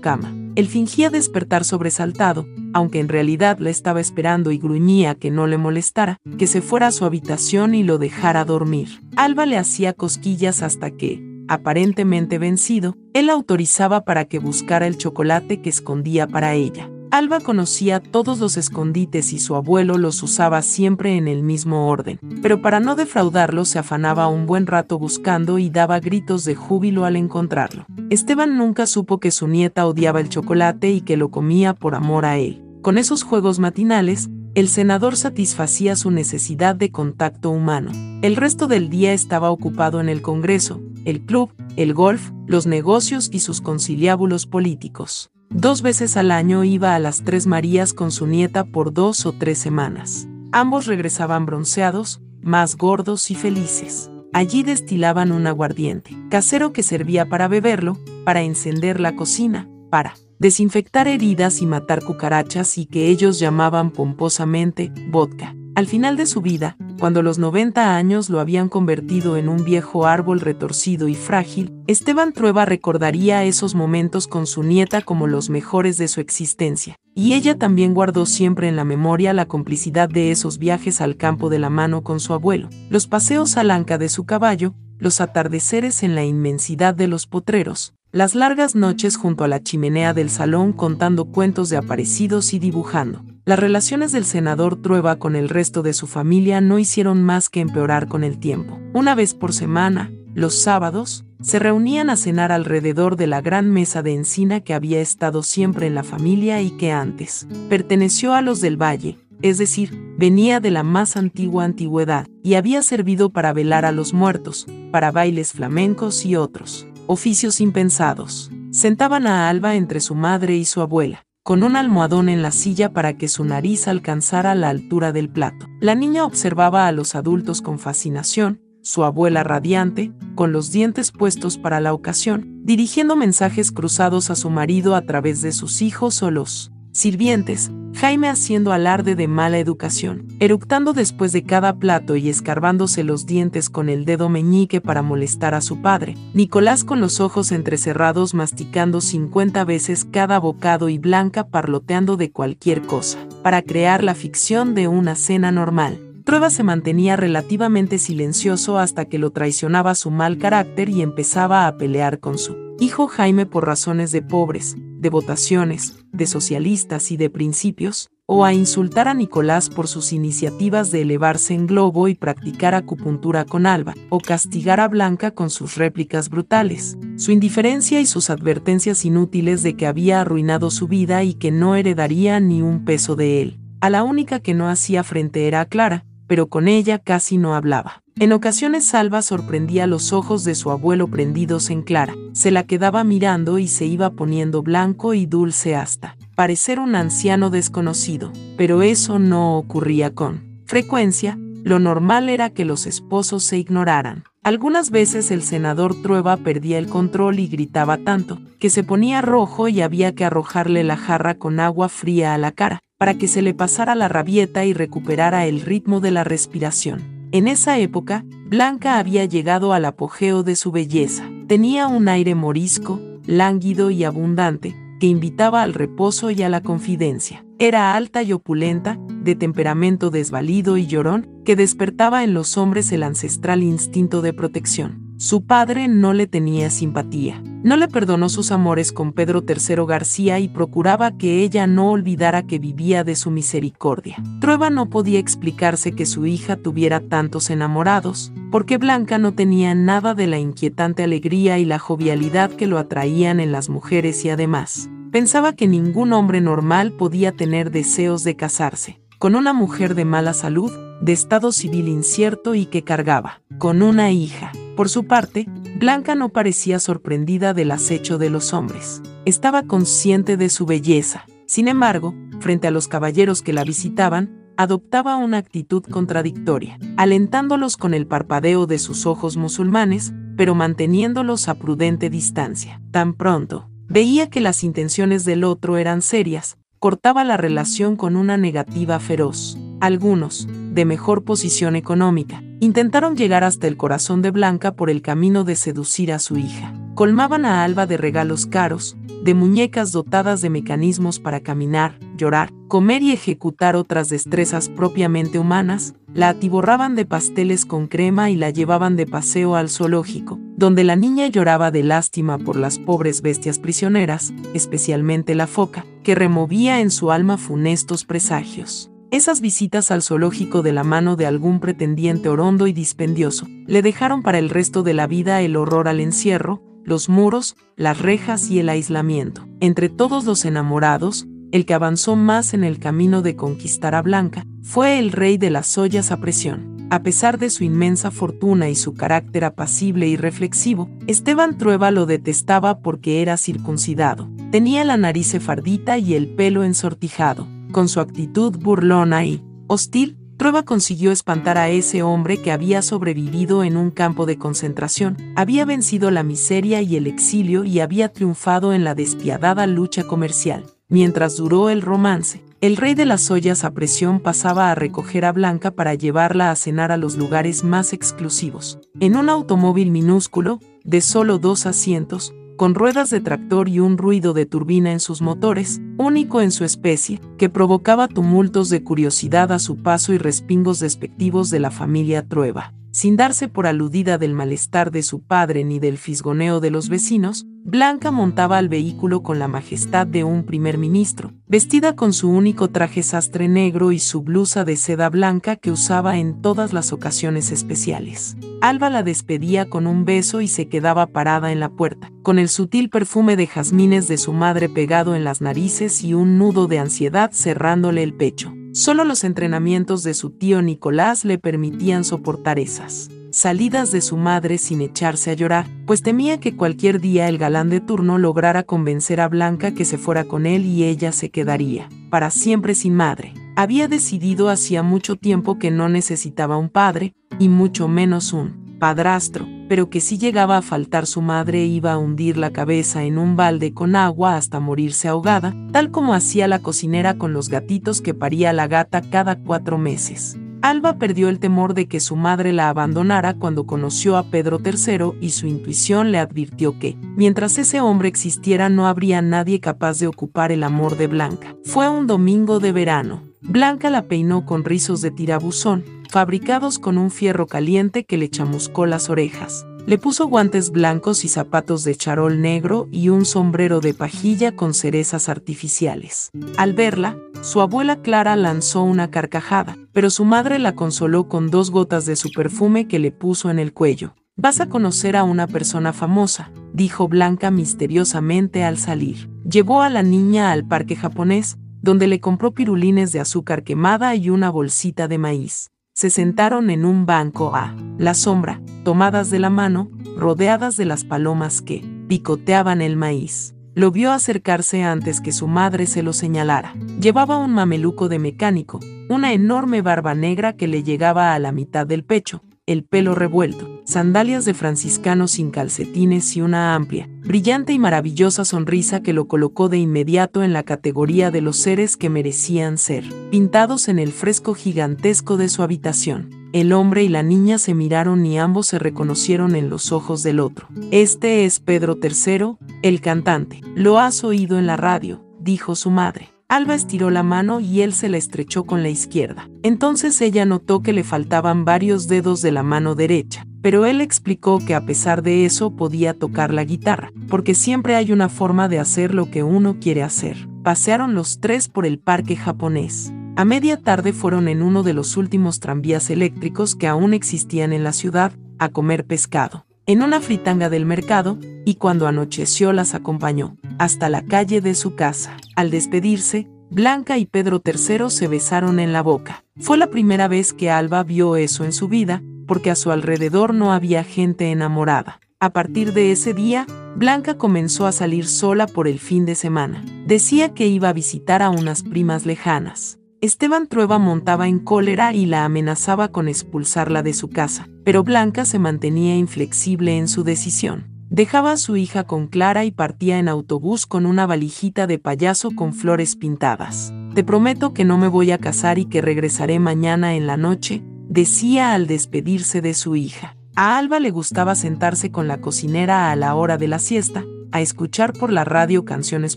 cama. Él fingía despertar sobresaltado, aunque en realidad la estaba esperando y gruñía que no le molestara, que se fuera a su habitación y lo dejara dormir. Alba le hacía cosquillas hasta que, aparentemente vencido, él autorizaba para que buscara el chocolate que escondía para ella. Alba conocía todos los escondites y su abuelo los usaba siempre en el mismo orden, pero para no defraudarlo se afanaba un buen rato buscando y daba gritos de júbilo al encontrarlo. Esteban nunca supo que su nieta odiaba el chocolate y que lo comía por amor a él. Con esos juegos matinales, el senador satisfacía su necesidad de contacto humano. El resto del día estaba ocupado en el Congreso, el club, el golf, los negocios y sus conciliábulos políticos. Dos veces al año iba a las Tres Marías con su nieta por dos o tres semanas. Ambos regresaban bronceados, más gordos y felices. Allí destilaban un aguardiente, casero que servía para beberlo, para encender la cocina, para desinfectar heridas y matar cucarachas y que ellos llamaban pomposamente vodka. Al final de su vida, cuando los 90 años lo habían convertido en un viejo árbol retorcido y frágil, Esteban Trueba recordaría esos momentos con su nieta como los mejores de su existencia. Y ella también guardó siempre en la memoria la complicidad de esos viajes al campo de la mano con su abuelo, los paseos al anca de su caballo, los atardeceres en la inmensidad de los potreros, las largas noches junto a la chimenea del salón contando cuentos de aparecidos y dibujando. Las relaciones del senador Trueba con el resto de su familia no hicieron más que empeorar con el tiempo. Una vez por semana, los sábados, se reunían a cenar alrededor de la gran mesa de encina que había estado siempre en la familia y que antes perteneció a los del Valle, es decir, venía de la más antigua antigüedad, y había servido para velar a los muertos, para bailes flamencos y otros oficios impensados. Sentaban a Alba entre su madre y su abuela, con un almohadón en la silla para que su nariz alcanzara la altura del plato. La niña observaba a los adultos con fascinación, su abuela radiante, con los dientes puestos para la ocasión, dirigiendo mensajes cruzados a su marido a través de sus hijos o los sirvientes, Jaime haciendo alarde de mala educación, eructando después de cada plato y escarbándose los dientes con el dedo meñique para molestar a su padre, Nicolás con los ojos entrecerrados masticando 50 veces cada bocado y Blanca parloteando de cualquier cosa, para crear la ficción de una cena normal. Trueba se mantenía relativamente silencioso hasta que lo traicionaba su mal carácter y empezaba a pelear con su hijo Jaime por razones de pobres, de votaciones, de socialistas y de principios, o a insultar a Nicolás por sus iniciativas de elevarse en globo y practicar acupuntura con Alba, o castigar a Blanca con sus réplicas brutales, su indiferencia y sus advertencias inútiles de que había arruinado su vida y que no heredaría ni un peso de él. A la única que no hacía frente era a Clara, pero con ella casi no hablaba. En ocasiones Salva sorprendía los ojos de su abuelo prendidos en Clara, se la quedaba mirando y se iba poniendo blanco y dulce hasta parecer un anciano desconocido, pero eso no ocurría con frecuencia, lo normal era que los esposos se ignoraran. Algunas veces el senador Trueba perdía el control y gritaba tanto, que se ponía rojo y había que arrojarle la jarra con agua fría a la cara, para que se le pasara la rabieta y recuperara el ritmo de la respiración. En esa época, Blanca había llegado al apogeo de su belleza. Tenía un aire morisco, lánguido y abundante, que invitaba al reposo y a la confidencia. Era alta y opulenta, de temperamento desvalido y llorón, que despertaba en los hombres el ancestral instinto de protección. Su padre no le tenía simpatía. No le perdonó sus amores con Pedro III García y procuraba que ella no olvidara que vivía de su misericordia. Trueba no podía explicarse que su hija tuviera tantos enamorados, porque Blanca no tenía nada de la inquietante alegría y la jovialidad que lo atraían en las mujeres y además, pensaba que ningún hombre normal podía tener deseos de casarse con una mujer de mala salud, de estado civil incierto y que cargaba con una hija. Por su parte, Blanca no parecía sorprendida del acecho de los hombres. Estaba consciente de su belleza. Sin embargo, frente a los caballeros que la visitaban, adoptaba una actitud contradictoria, alentándolos con el parpadeo de sus ojos musulmanes, pero manteniéndolos a prudente distancia. Tan pronto, Veía que las intenciones del otro eran serias, cortaba la relación con una negativa feroz. Algunos, de mejor posición económica, intentaron llegar hasta el corazón de Blanca por el camino de seducir a su hija. Colmaban a Alba de regalos caros, de muñecas dotadas de mecanismos para caminar, llorar, comer y ejecutar otras destrezas propiamente humanas, la atiborraban de pasteles con crema y la llevaban de paseo al zoológico, donde la niña lloraba de lástima por las pobres bestias prisioneras, especialmente la foca, que removía en su alma funestos presagios. Esas visitas al zoológico de la mano de algún pretendiente orondo y dispendioso le dejaron para el resto de la vida el horror al encierro, los muros, las rejas y el aislamiento. Entre todos los enamorados, el que avanzó más en el camino de conquistar a Blanca fue el rey de las ollas a presión. A pesar de su inmensa fortuna y su carácter apacible y reflexivo, Esteban Trueba lo detestaba porque era circuncidado. Tenía la nariz sefardita y el pelo ensortijado. Con su actitud burlona y hostil, Trueba consiguió espantar a ese hombre que había sobrevivido en un campo de concentración, había vencido la miseria y el exilio y había triunfado en la despiadada lucha comercial. Mientras duró el romance, el rey de las ollas a presión pasaba a recoger a Blanca para llevarla a cenar a los lugares más exclusivos. En un automóvil minúsculo, de solo dos asientos, con ruedas de tractor y un ruido de turbina en sus motores, único en su especie, que provocaba tumultos de curiosidad a su paso y respingos despectivos de la familia Trueba. Sin darse por aludida del malestar de su padre ni del fisgoneo de los vecinos, Blanca montaba al vehículo con la majestad de un primer ministro, vestida con su único traje sastre negro y su blusa de seda blanca que usaba en todas las ocasiones especiales. Alba la despedía con un beso y se quedaba parada en la puerta, con el sutil perfume de jazmines de su madre pegado en las narices y un nudo de ansiedad cerrándole el pecho. Solo los entrenamientos de su tío Nicolás le permitían soportar esas salidas de su madre sin echarse a llorar, pues temía que cualquier día el galán de turno lograra convencer a Blanca que se fuera con él y ella se quedaría, para siempre sin madre. Había decidido hacía mucho tiempo que no necesitaba un padre, y mucho menos un padrastro, pero que si llegaba a faltar su madre iba a hundir la cabeza en un balde con agua hasta morirse ahogada, tal como hacía la cocinera con los gatitos que paría la gata cada cuatro meses. Alba perdió el temor de que su madre la abandonara cuando conoció a Pedro III y su intuición le advirtió que, mientras ese hombre existiera, no habría nadie capaz de ocupar el amor de Blanca. Fue un domingo de verano. Blanca la peinó con rizos de tirabuzón, fabricados con un fierro caliente que le chamuscó las orejas. Le puso guantes blancos y zapatos de charol negro y un sombrero de pajilla con cerezas artificiales. Al verla, su abuela Clara lanzó una carcajada, pero su madre la consoló con dos gotas de su perfume que le puso en el cuello. Vas a conocer a una persona famosa, dijo Blanca misteriosamente al salir. Llevó a la niña al parque japonés, donde le compró pirulines de azúcar quemada y una bolsita de maíz se sentaron en un banco a la sombra, tomadas de la mano, rodeadas de las palomas que picoteaban el maíz. Lo vio acercarse antes que su madre se lo señalara. Llevaba un mameluco de mecánico, una enorme barba negra que le llegaba a la mitad del pecho, el pelo revuelto, sandalias de franciscano sin calcetines y una amplia, brillante y maravillosa sonrisa que lo colocó de inmediato en la categoría de los seres que merecían ser, pintados en el fresco gigantesco de su habitación. El hombre y la niña se miraron y ambos se reconocieron en los ojos del otro. Este es Pedro III, el cantante. Lo has oído en la radio, dijo su madre. Alba estiró la mano y él se la estrechó con la izquierda. Entonces ella notó que le faltaban varios dedos de la mano derecha, pero él explicó que a pesar de eso podía tocar la guitarra, porque siempre hay una forma de hacer lo que uno quiere hacer. Pasearon los tres por el parque japonés. A media tarde fueron en uno de los últimos tranvías eléctricos que aún existían en la ciudad, a comer pescado, en una fritanga del mercado, y cuando anocheció las acompañó hasta la calle de su casa. Al despedirse, Blanca y Pedro III se besaron en la boca. Fue la primera vez que Alba vio eso en su vida, porque a su alrededor no había gente enamorada. A partir de ese día, Blanca comenzó a salir sola por el fin de semana. Decía que iba a visitar a unas primas lejanas. Esteban Trueba montaba en cólera y la amenazaba con expulsarla de su casa, pero Blanca se mantenía inflexible en su decisión. Dejaba a su hija con Clara y partía en autobús con una valijita de payaso con flores pintadas. Te prometo que no me voy a casar y que regresaré mañana en la noche, decía al despedirse de su hija. A Alba le gustaba sentarse con la cocinera a la hora de la siesta, a escuchar por la radio canciones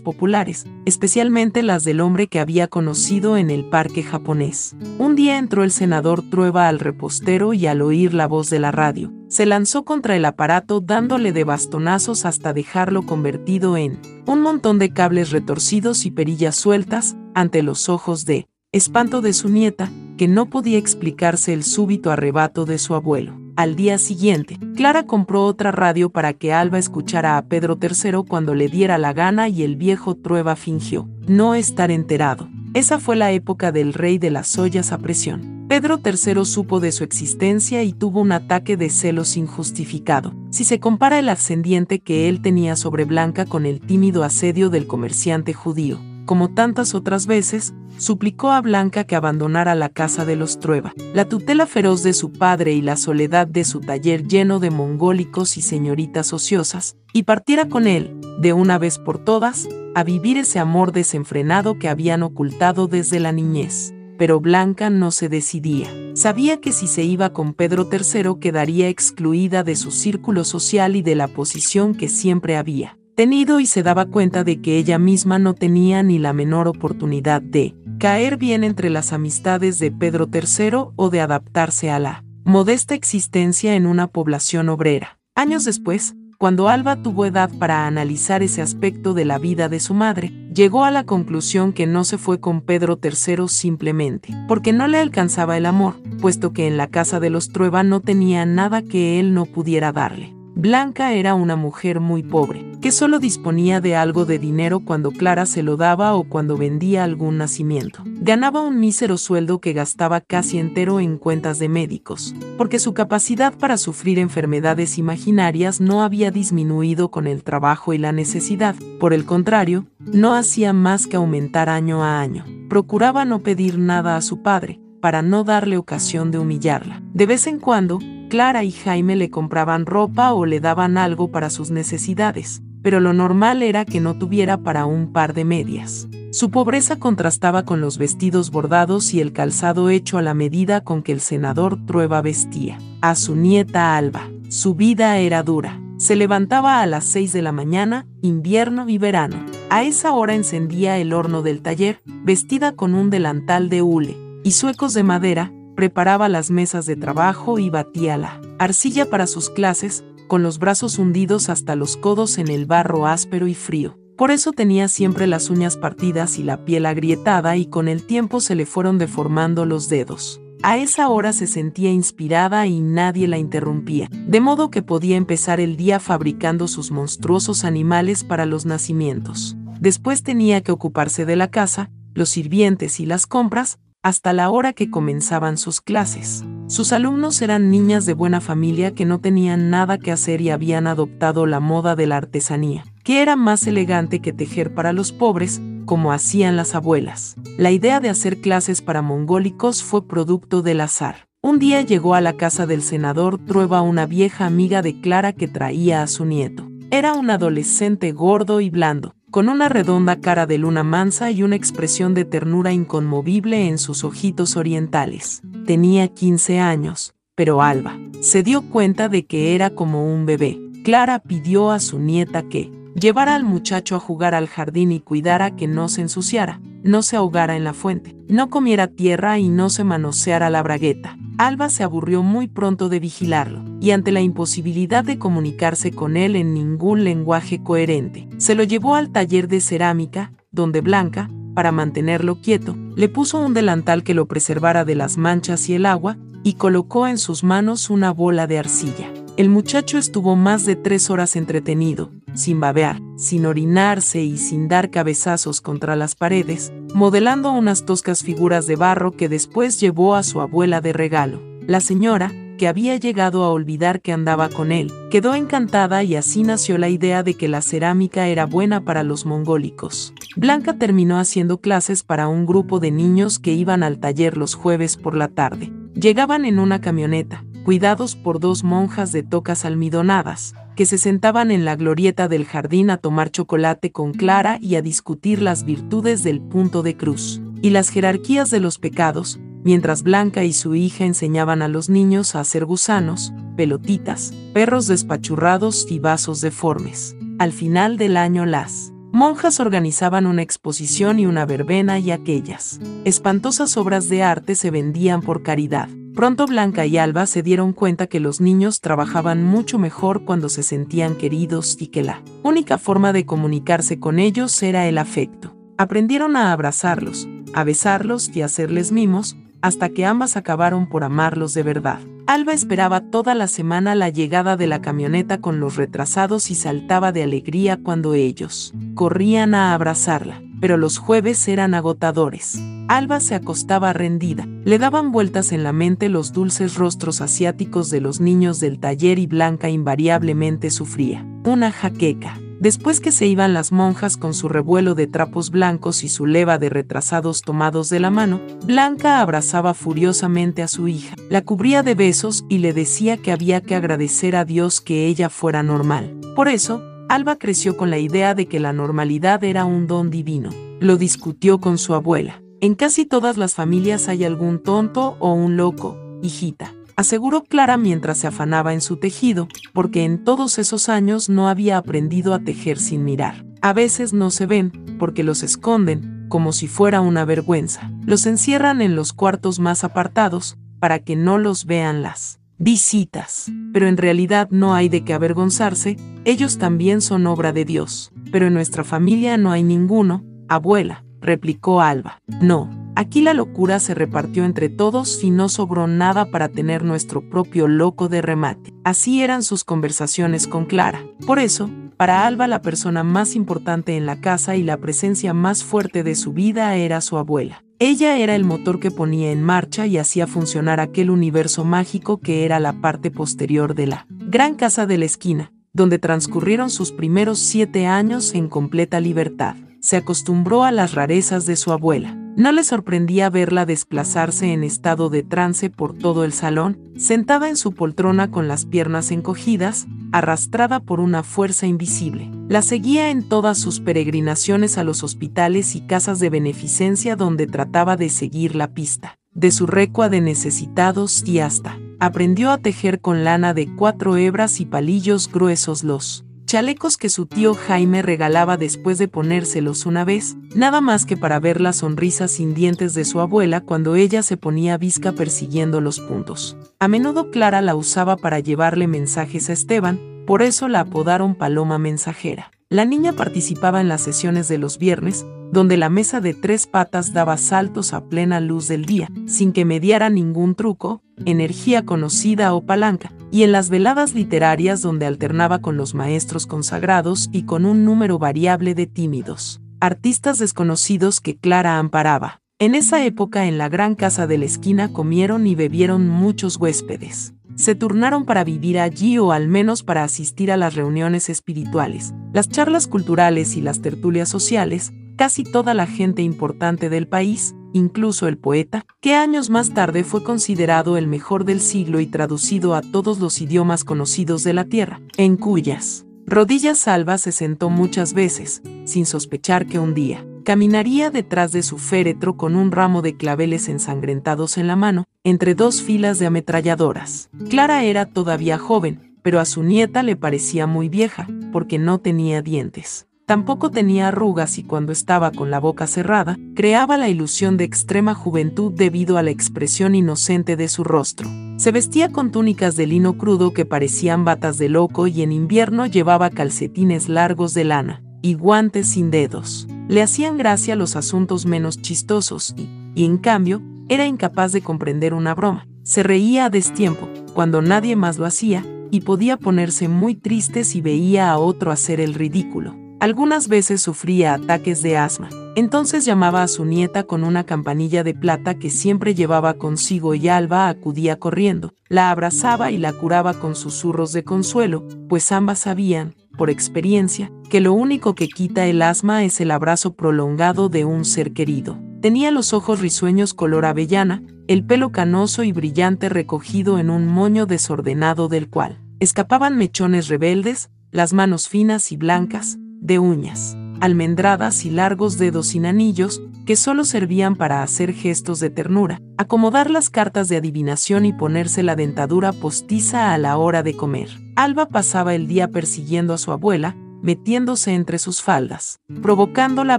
populares, especialmente las del hombre que había conocido en el parque japonés. Un día entró el senador Trueba al repostero y al oír la voz de la radio, se lanzó contra el aparato dándole de bastonazos hasta dejarlo convertido en un montón de cables retorcidos y perillas sueltas ante los ojos de espanto de su nieta, que no podía explicarse el súbito arrebato de su abuelo. Al día siguiente, Clara compró otra radio para que Alba escuchara a Pedro III cuando le diera la gana y el viejo Trueba fingió no estar enterado. Esa fue la época del rey de las ollas a presión. Pedro III supo de su existencia y tuvo un ataque de celos injustificado. Si se compara el ascendiente que él tenía sobre Blanca con el tímido asedio del comerciante judío, como tantas otras veces, suplicó a Blanca que abandonara la casa de los Trueba. La tutela feroz de su padre y la soledad de su taller lleno de mongólicos y señoritas ociosas, y partiera con él, de una vez por todas, a vivir ese amor desenfrenado que habían ocultado desde la niñez. Pero Blanca no se decidía. Sabía que si se iba con Pedro III quedaría excluida de su círculo social y de la posición que siempre había tenido y se daba cuenta de que ella misma no tenía ni la menor oportunidad de caer bien entre las amistades de Pedro III o de adaptarse a la modesta existencia en una población obrera. Años después, cuando Alba tuvo edad para analizar ese aspecto de la vida de su madre, llegó a la conclusión que no se fue con Pedro III simplemente, porque no le alcanzaba el amor, puesto que en la casa de los Trueba no tenía nada que él no pudiera darle. Blanca era una mujer muy pobre, que solo disponía de algo de dinero cuando Clara se lo daba o cuando vendía algún nacimiento. Ganaba un mísero sueldo que gastaba casi entero en cuentas de médicos, porque su capacidad para sufrir enfermedades imaginarias no había disminuido con el trabajo y la necesidad. Por el contrario, no hacía más que aumentar año a año. Procuraba no pedir nada a su padre, para no darle ocasión de humillarla. De vez en cuando, Clara y Jaime le compraban ropa o le daban algo para sus necesidades, pero lo normal era que no tuviera para un par de medias. Su pobreza contrastaba con los vestidos bordados y el calzado hecho a la medida con que el senador Trueba vestía. A su nieta Alba, su vida era dura. Se levantaba a las 6 de la mañana, invierno y verano. A esa hora encendía el horno del taller, vestida con un delantal de hule y suecos de madera, preparaba las mesas de trabajo y batía la arcilla para sus clases, con los brazos hundidos hasta los codos en el barro áspero y frío. Por eso tenía siempre las uñas partidas y la piel agrietada y con el tiempo se le fueron deformando los dedos. A esa hora se sentía inspirada y nadie la interrumpía, de modo que podía empezar el día fabricando sus monstruosos animales para los nacimientos. Después tenía que ocuparse de la casa, los sirvientes y las compras, hasta la hora que comenzaban sus clases. Sus alumnos eran niñas de buena familia que no tenían nada que hacer y habían adoptado la moda de la artesanía, que era más elegante que tejer para los pobres, como hacían las abuelas. La idea de hacer clases para mongólicos fue producto del azar. Un día llegó a la casa del senador Trueba una vieja amiga de Clara que traía a su nieto. Era un adolescente gordo y blando, con una redonda cara de luna mansa y una expresión de ternura inconmovible en sus ojitos orientales. Tenía 15 años, pero Alba se dio cuenta de que era como un bebé. Clara pidió a su nieta que llevara al muchacho a jugar al jardín y cuidara que no se ensuciara, no se ahogara en la fuente, no comiera tierra y no se manoseara la bragueta. Alba se aburrió muy pronto de vigilarlo, y ante la imposibilidad de comunicarse con él en ningún lenguaje coherente, se lo llevó al taller de cerámica, donde Blanca, para mantenerlo quieto, le puso un delantal que lo preservara de las manchas y el agua, y colocó en sus manos una bola de arcilla. El muchacho estuvo más de tres horas entretenido, sin babear, sin orinarse y sin dar cabezazos contra las paredes, modelando unas toscas figuras de barro que después llevó a su abuela de regalo. La señora, que había llegado a olvidar que andaba con él, quedó encantada y así nació la idea de que la cerámica era buena para los mongólicos. Blanca terminó haciendo clases para un grupo de niños que iban al taller los jueves por la tarde. Llegaban en una camioneta, cuidados por dos monjas de tocas almidonadas, que se sentaban en la glorieta del jardín a tomar chocolate con Clara y a discutir las virtudes del punto de cruz y las jerarquías de los pecados, mientras Blanca y su hija enseñaban a los niños a hacer gusanos, pelotitas, perros despachurrados y vasos deformes. Al final del año las monjas organizaban una exposición y una verbena y aquellas espantosas obras de arte se vendían por caridad. Pronto Blanca y Alba se dieron cuenta que los niños trabajaban mucho mejor cuando se sentían queridos y que la única forma de comunicarse con ellos era el afecto. Aprendieron a abrazarlos, a besarlos y a hacerles mimos, hasta que ambas acabaron por amarlos de verdad. Alba esperaba toda la semana la llegada de la camioneta con los retrasados y saltaba de alegría cuando ellos corrían a abrazarla, pero los jueves eran agotadores. Alba se acostaba rendida, le daban vueltas en la mente los dulces rostros asiáticos de los niños del taller y Blanca invariablemente sufría una jaqueca. Después que se iban las monjas con su revuelo de trapos blancos y su leva de retrasados tomados de la mano, Blanca abrazaba furiosamente a su hija, la cubría de besos y le decía que había que agradecer a Dios que ella fuera normal. Por eso, Alba creció con la idea de que la normalidad era un don divino. Lo discutió con su abuela. En casi todas las familias hay algún tonto o un loco, hijita aseguró Clara mientras se afanaba en su tejido, porque en todos esos años no había aprendido a tejer sin mirar. A veces no se ven, porque los esconden, como si fuera una vergüenza. Los encierran en los cuartos más apartados, para que no los vean las visitas. Pero en realidad no hay de qué avergonzarse, ellos también son obra de Dios. Pero en nuestra familia no hay ninguno, abuela, replicó Alba. No, Aquí la locura se repartió entre todos y no sobró nada para tener nuestro propio loco de remate. Así eran sus conversaciones con Clara. Por eso, para Alba la persona más importante en la casa y la presencia más fuerte de su vida era su abuela. Ella era el motor que ponía en marcha y hacía funcionar aquel universo mágico que era la parte posterior de la gran casa de la esquina, donde transcurrieron sus primeros siete años en completa libertad. Se acostumbró a las rarezas de su abuela no le sorprendía verla desplazarse en estado de trance por todo el salón, sentada en su poltrona con las piernas encogidas, arrastrada por una fuerza invisible. La seguía en todas sus peregrinaciones a los hospitales y casas de beneficencia donde trataba de seguir la pista, de su recua de necesitados y hasta aprendió a tejer con lana de cuatro hebras y palillos gruesos los chalecos que su tío Jaime regalaba después de ponérselos una vez, nada más que para ver las sonrisas sin dientes de su abuela cuando ella se ponía visca persiguiendo los puntos. A menudo Clara la usaba para llevarle mensajes a Esteban, por eso la apodaron Paloma Mensajera. La niña participaba en las sesiones de los viernes, donde la mesa de tres patas daba saltos a plena luz del día, sin que mediara ningún truco, energía conocida o palanca, y en las veladas literarias donde alternaba con los maestros consagrados y con un número variable de tímidos, artistas desconocidos que Clara amparaba. En esa época en la gran casa de la esquina comieron y bebieron muchos huéspedes se turnaron para vivir allí o al menos para asistir a las reuniones espirituales, las charlas culturales y las tertulias sociales, casi toda la gente importante del país, incluso el poeta, que años más tarde fue considerado el mejor del siglo y traducido a todos los idiomas conocidos de la tierra, en cuyas rodillas Salva se sentó muchas veces, sin sospechar que un día caminaría detrás de su féretro con un ramo de claveles ensangrentados en la mano, entre dos filas de ametralladoras. Clara era todavía joven, pero a su nieta le parecía muy vieja, porque no tenía dientes. Tampoco tenía arrugas y cuando estaba con la boca cerrada, creaba la ilusión de extrema juventud debido a la expresión inocente de su rostro. Se vestía con túnicas de lino crudo que parecían batas de loco y en invierno llevaba calcetines largos de lana y guantes sin dedos. Le hacían gracia los asuntos menos chistosos y, y en cambio, era incapaz de comprender una broma. Se reía a destiempo, cuando nadie más lo hacía, y podía ponerse muy triste si veía a otro hacer el ridículo. Algunas veces sufría ataques de asma. Entonces llamaba a su nieta con una campanilla de plata que siempre llevaba consigo y Alba acudía corriendo. La abrazaba y la curaba con susurros de consuelo, pues ambas sabían, por experiencia, que lo único que quita el asma es el abrazo prolongado de un ser querido. Tenía los ojos risueños color avellana, el pelo canoso y brillante recogido en un moño desordenado del cual escapaban mechones rebeldes, las manos finas y blancas, de uñas, almendradas y largos dedos sin anillos, que solo servían para hacer gestos de ternura, acomodar las cartas de adivinación y ponerse la dentadura postiza a la hora de comer. Alba pasaba el día persiguiendo a su abuela, metiéndose entre sus faldas, provocándola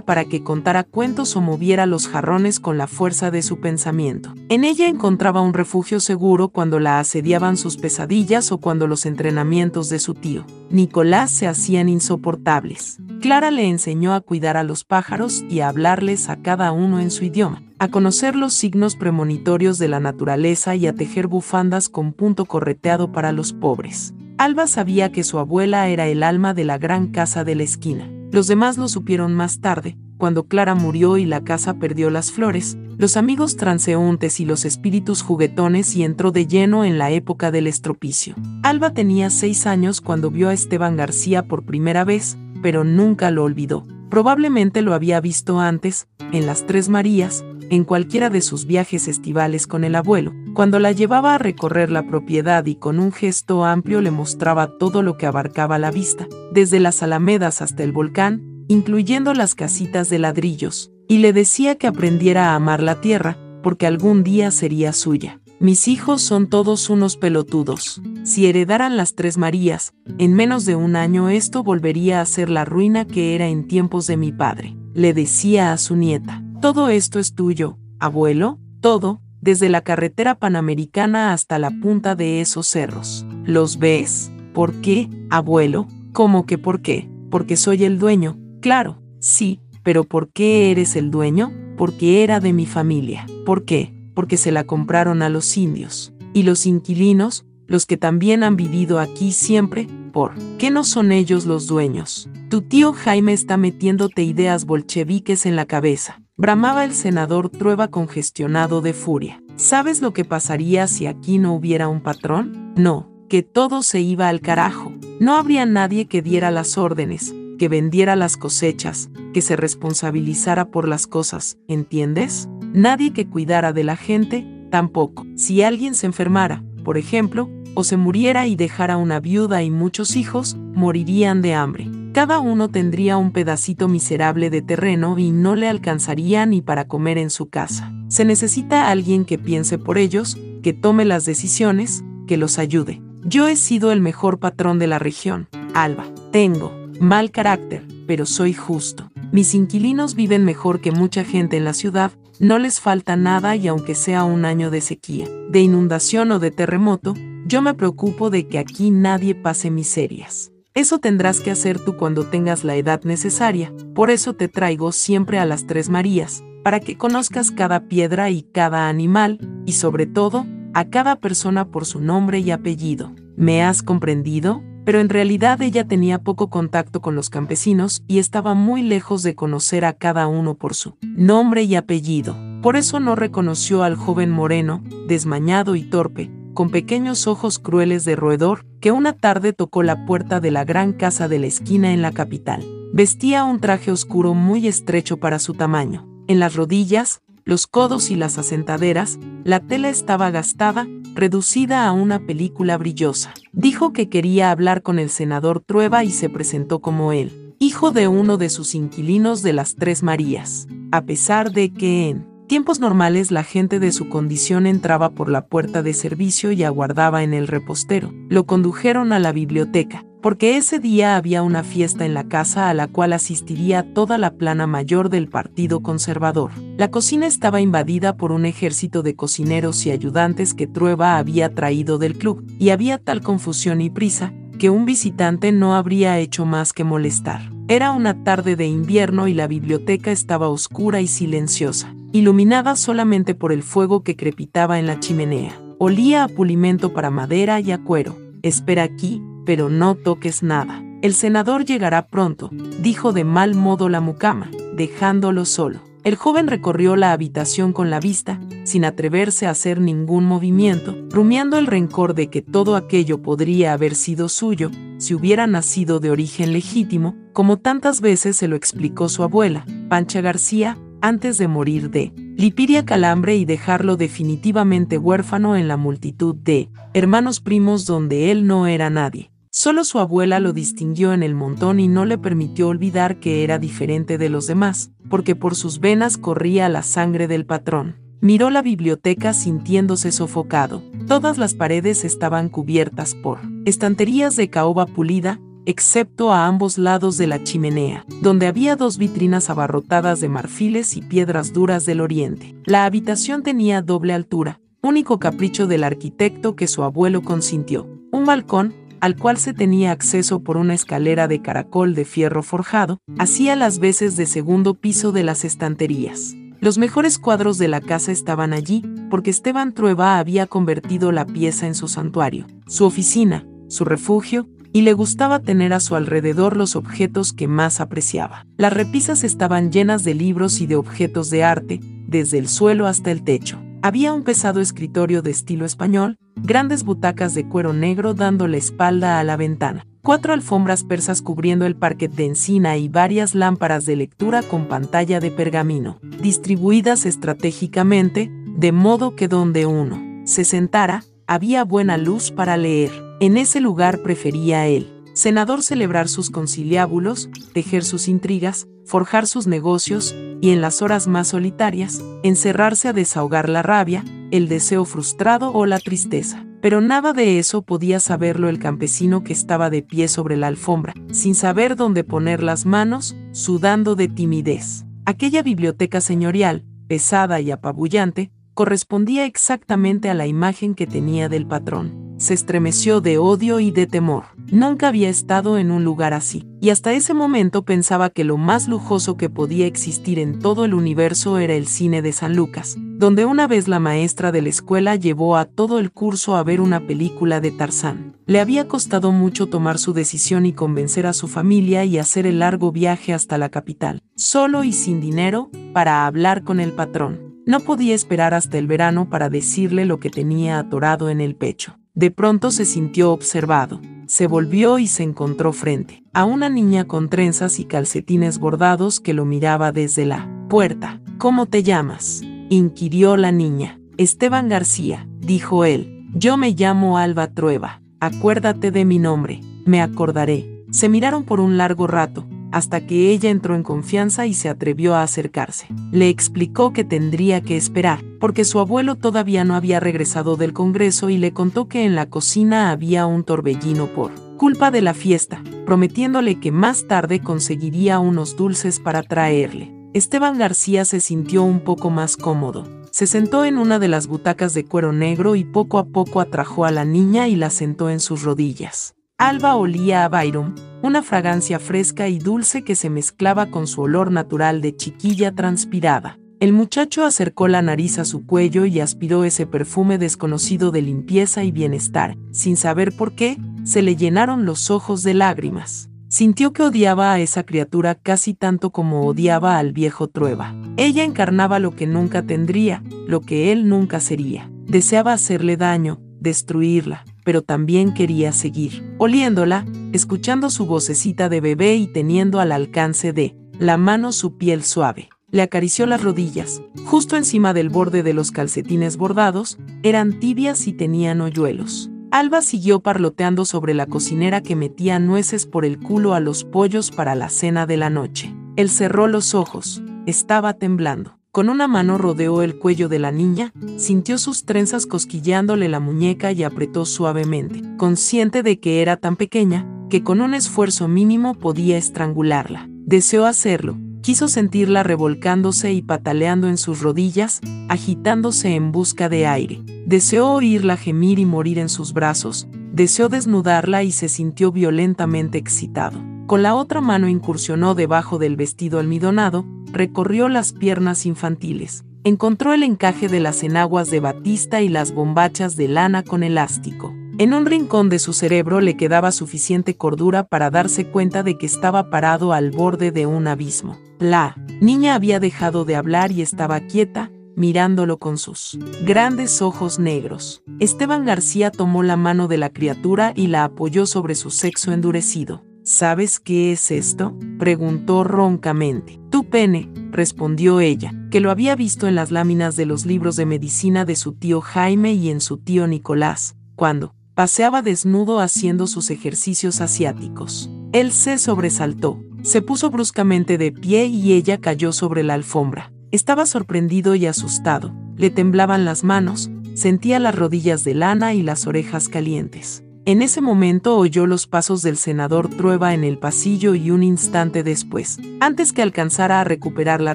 para que contara cuentos o moviera los jarrones con la fuerza de su pensamiento. En ella encontraba un refugio seguro cuando la asediaban sus pesadillas o cuando los entrenamientos de su tío, Nicolás, se hacían insoportables. Clara le enseñó a cuidar a los pájaros y a hablarles a cada uno en su idioma, a conocer los signos premonitorios de la naturaleza y a tejer bufandas con punto correteado para los pobres. Alba sabía que su abuela era el alma de la gran casa de la esquina. Los demás lo supieron más tarde, cuando Clara murió y la casa perdió las flores, los amigos transeúntes y los espíritus juguetones y entró de lleno en la época del estropicio. Alba tenía seis años cuando vio a Esteban García por primera vez, pero nunca lo olvidó. Probablemente lo había visto antes, en las Tres Marías, en cualquiera de sus viajes estivales con el abuelo, cuando la llevaba a recorrer la propiedad y con un gesto amplio le mostraba todo lo que abarcaba la vista, desde las alamedas hasta el volcán, incluyendo las casitas de ladrillos, y le decía que aprendiera a amar la tierra, porque algún día sería suya. Mis hijos son todos unos pelotudos. Si heredaran las tres Marías, en menos de un año esto volvería a ser la ruina que era en tiempos de mi padre, le decía a su nieta. Todo esto es tuyo, abuelo, todo, desde la carretera panamericana hasta la punta de esos cerros. ¿Los ves? ¿Por qué, abuelo? ¿Cómo que por qué? Porque soy el dueño. Claro, sí, pero ¿por qué eres el dueño? Porque era de mi familia. ¿Por qué? Porque se la compraron a los indios. Y los inquilinos, los que también han vivido aquí siempre, ¿por qué no son ellos los dueños? Tu tío Jaime está metiéndote ideas bolcheviques en la cabeza bramaba el senador Trueba congestionado de furia. ¿Sabes lo que pasaría si aquí no hubiera un patrón? No, que todo se iba al carajo. No habría nadie que diera las órdenes, que vendiera las cosechas, que se responsabilizara por las cosas, ¿entiendes? Nadie que cuidara de la gente, tampoco. Si alguien se enfermara, por ejemplo, o se muriera y dejara una viuda y muchos hijos, morirían de hambre. Cada uno tendría un pedacito miserable de terreno y no le alcanzaría ni para comer en su casa. Se necesita alguien que piense por ellos, que tome las decisiones, que los ayude. Yo he sido el mejor patrón de la región, Alba. Tengo mal carácter, pero soy justo. Mis inquilinos viven mejor que mucha gente en la ciudad, no les falta nada y aunque sea un año de sequía, de inundación o de terremoto, yo me preocupo de que aquí nadie pase miserias. Eso tendrás que hacer tú cuando tengas la edad necesaria, por eso te traigo siempre a las Tres Marías, para que conozcas cada piedra y cada animal, y sobre todo, a cada persona por su nombre y apellido. ¿Me has comprendido? Pero en realidad ella tenía poco contacto con los campesinos y estaba muy lejos de conocer a cada uno por su nombre y apellido. Por eso no reconoció al joven moreno, desmañado y torpe, con pequeños ojos crueles de roedor, que una tarde tocó la puerta de la gran casa de la esquina en la capital. Vestía un traje oscuro muy estrecho para su tamaño. En las rodillas, los codos y las asentaderas, la tela estaba gastada, reducida a una película brillosa. Dijo que quería hablar con el senador Trueba y se presentó como él, hijo de uno de sus inquilinos de las Tres Marías, a pesar de que en tiempos normales la gente de su condición entraba por la puerta de servicio y aguardaba en el repostero. Lo condujeron a la biblioteca, porque ese día había una fiesta en la casa a la cual asistiría toda la plana mayor del Partido Conservador. La cocina estaba invadida por un ejército de cocineros y ayudantes que Trueba había traído del club, y había tal confusión y prisa que un visitante no habría hecho más que molestar. Era una tarde de invierno y la biblioteca estaba oscura y silenciosa iluminada solamente por el fuego que crepitaba en la chimenea. Olía a pulimento para madera y a cuero. Espera aquí, pero no toques nada. El senador llegará pronto, dijo de mal modo la mucama, dejándolo solo. El joven recorrió la habitación con la vista, sin atreverse a hacer ningún movimiento, rumiando el rencor de que todo aquello podría haber sido suyo, si hubiera nacido de origen legítimo, como tantas veces se lo explicó su abuela, Pancha García, antes de morir de Lipiria calambre y dejarlo definitivamente huérfano en la multitud de hermanos primos donde él no era nadie. Solo su abuela lo distinguió en el montón y no le permitió olvidar que era diferente de los demás, porque por sus venas corría la sangre del patrón. Miró la biblioteca sintiéndose sofocado. Todas las paredes estaban cubiertas por estanterías de caoba pulida, excepto a ambos lados de la chimenea, donde había dos vitrinas abarrotadas de marfiles y piedras duras del oriente. La habitación tenía doble altura, único capricho del arquitecto que su abuelo consintió. Un balcón, al cual se tenía acceso por una escalera de caracol de fierro forjado, hacía las veces de segundo piso de las estanterías. Los mejores cuadros de la casa estaban allí, porque Esteban Trueba había convertido la pieza en su santuario, su oficina, su refugio, y le gustaba tener a su alrededor los objetos que más apreciaba. Las repisas estaban llenas de libros y de objetos de arte, desde el suelo hasta el techo. Había un pesado escritorio de estilo español, grandes butacas de cuero negro dando la espalda a la ventana, cuatro alfombras persas cubriendo el parquet de encina y varias lámparas de lectura con pantalla de pergamino, distribuidas estratégicamente, de modo que donde uno se sentara, había buena luz para leer. En ese lugar prefería él, senador, celebrar sus conciliábulos, tejer sus intrigas, forjar sus negocios, y en las horas más solitarias, encerrarse a desahogar la rabia, el deseo frustrado o la tristeza. Pero nada de eso podía saberlo el campesino que estaba de pie sobre la alfombra, sin saber dónde poner las manos, sudando de timidez. Aquella biblioteca señorial, pesada y apabullante, correspondía exactamente a la imagen que tenía del patrón se estremeció de odio y de temor. Nunca había estado en un lugar así, y hasta ese momento pensaba que lo más lujoso que podía existir en todo el universo era el cine de San Lucas, donde una vez la maestra de la escuela llevó a todo el curso a ver una película de Tarzán. Le había costado mucho tomar su decisión y convencer a su familia y hacer el largo viaje hasta la capital, solo y sin dinero, para hablar con el patrón. No podía esperar hasta el verano para decirle lo que tenía atorado en el pecho. De pronto se sintió observado. Se volvió y se encontró frente a una niña con trenzas y calcetines bordados que lo miraba desde la puerta. ¿Cómo te llamas? inquirió la niña. Esteban García, dijo él. Yo me llamo Alba Trueba. Acuérdate de mi nombre. Me acordaré. Se miraron por un largo rato, hasta que ella entró en confianza y se atrevió a acercarse. Le explicó que tendría que esperar, porque su abuelo todavía no había regresado del Congreso y le contó que en la cocina había un torbellino por culpa de la fiesta, prometiéndole que más tarde conseguiría unos dulces para traerle. Esteban García se sintió un poco más cómodo. Se sentó en una de las butacas de cuero negro y poco a poco atrajo a la niña y la sentó en sus rodillas. Alba olía a Byron, una fragancia fresca y dulce que se mezclaba con su olor natural de chiquilla transpirada. El muchacho acercó la nariz a su cuello y aspiró ese perfume desconocido de limpieza y bienestar. Sin saber por qué, se le llenaron los ojos de lágrimas. Sintió que odiaba a esa criatura casi tanto como odiaba al viejo Trueba. Ella encarnaba lo que nunca tendría, lo que él nunca sería. Deseaba hacerle daño, destruirla, pero también quería seguir, oliéndola, escuchando su vocecita de bebé y teniendo al alcance de la mano su piel suave. Le acarició las rodillas, justo encima del borde de los calcetines bordados, eran tibias y tenían hoyuelos. Alba siguió parloteando sobre la cocinera que metía nueces por el culo a los pollos para la cena de la noche. Él cerró los ojos, estaba temblando. Con una mano rodeó el cuello de la niña, sintió sus trenzas cosquilleándole la muñeca y apretó suavemente, consciente de que era tan pequeña, que con un esfuerzo mínimo podía estrangularla. Deseó hacerlo, quiso sentirla revolcándose y pataleando en sus rodillas, agitándose en busca de aire. Deseó oírla gemir y morir en sus brazos, deseó desnudarla y se sintió violentamente excitado. Con la otra mano incursionó debajo del vestido almidonado, recorrió las piernas infantiles, encontró el encaje de las enaguas de batista y las bombachas de lana con elástico. En un rincón de su cerebro le quedaba suficiente cordura para darse cuenta de que estaba parado al borde de un abismo. La niña había dejado de hablar y estaba quieta, mirándolo con sus grandes ojos negros. Esteban García tomó la mano de la criatura y la apoyó sobre su sexo endurecido. ¿Sabes qué es esto? preguntó roncamente. Tu pene, respondió ella. que lo había visto en las láminas de los libros de medicina de su tío Jaime y en su tío Nicolás, cuando paseaba desnudo haciendo sus ejercicios asiáticos. Él se sobresaltó, se puso bruscamente de pie y ella cayó sobre la alfombra. Estaba sorprendido y asustado, le temblaban las manos, sentía las rodillas de lana y las orejas calientes. En ese momento oyó los pasos del senador Trueba en el pasillo y un instante después, antes que alcanzara a recuperar la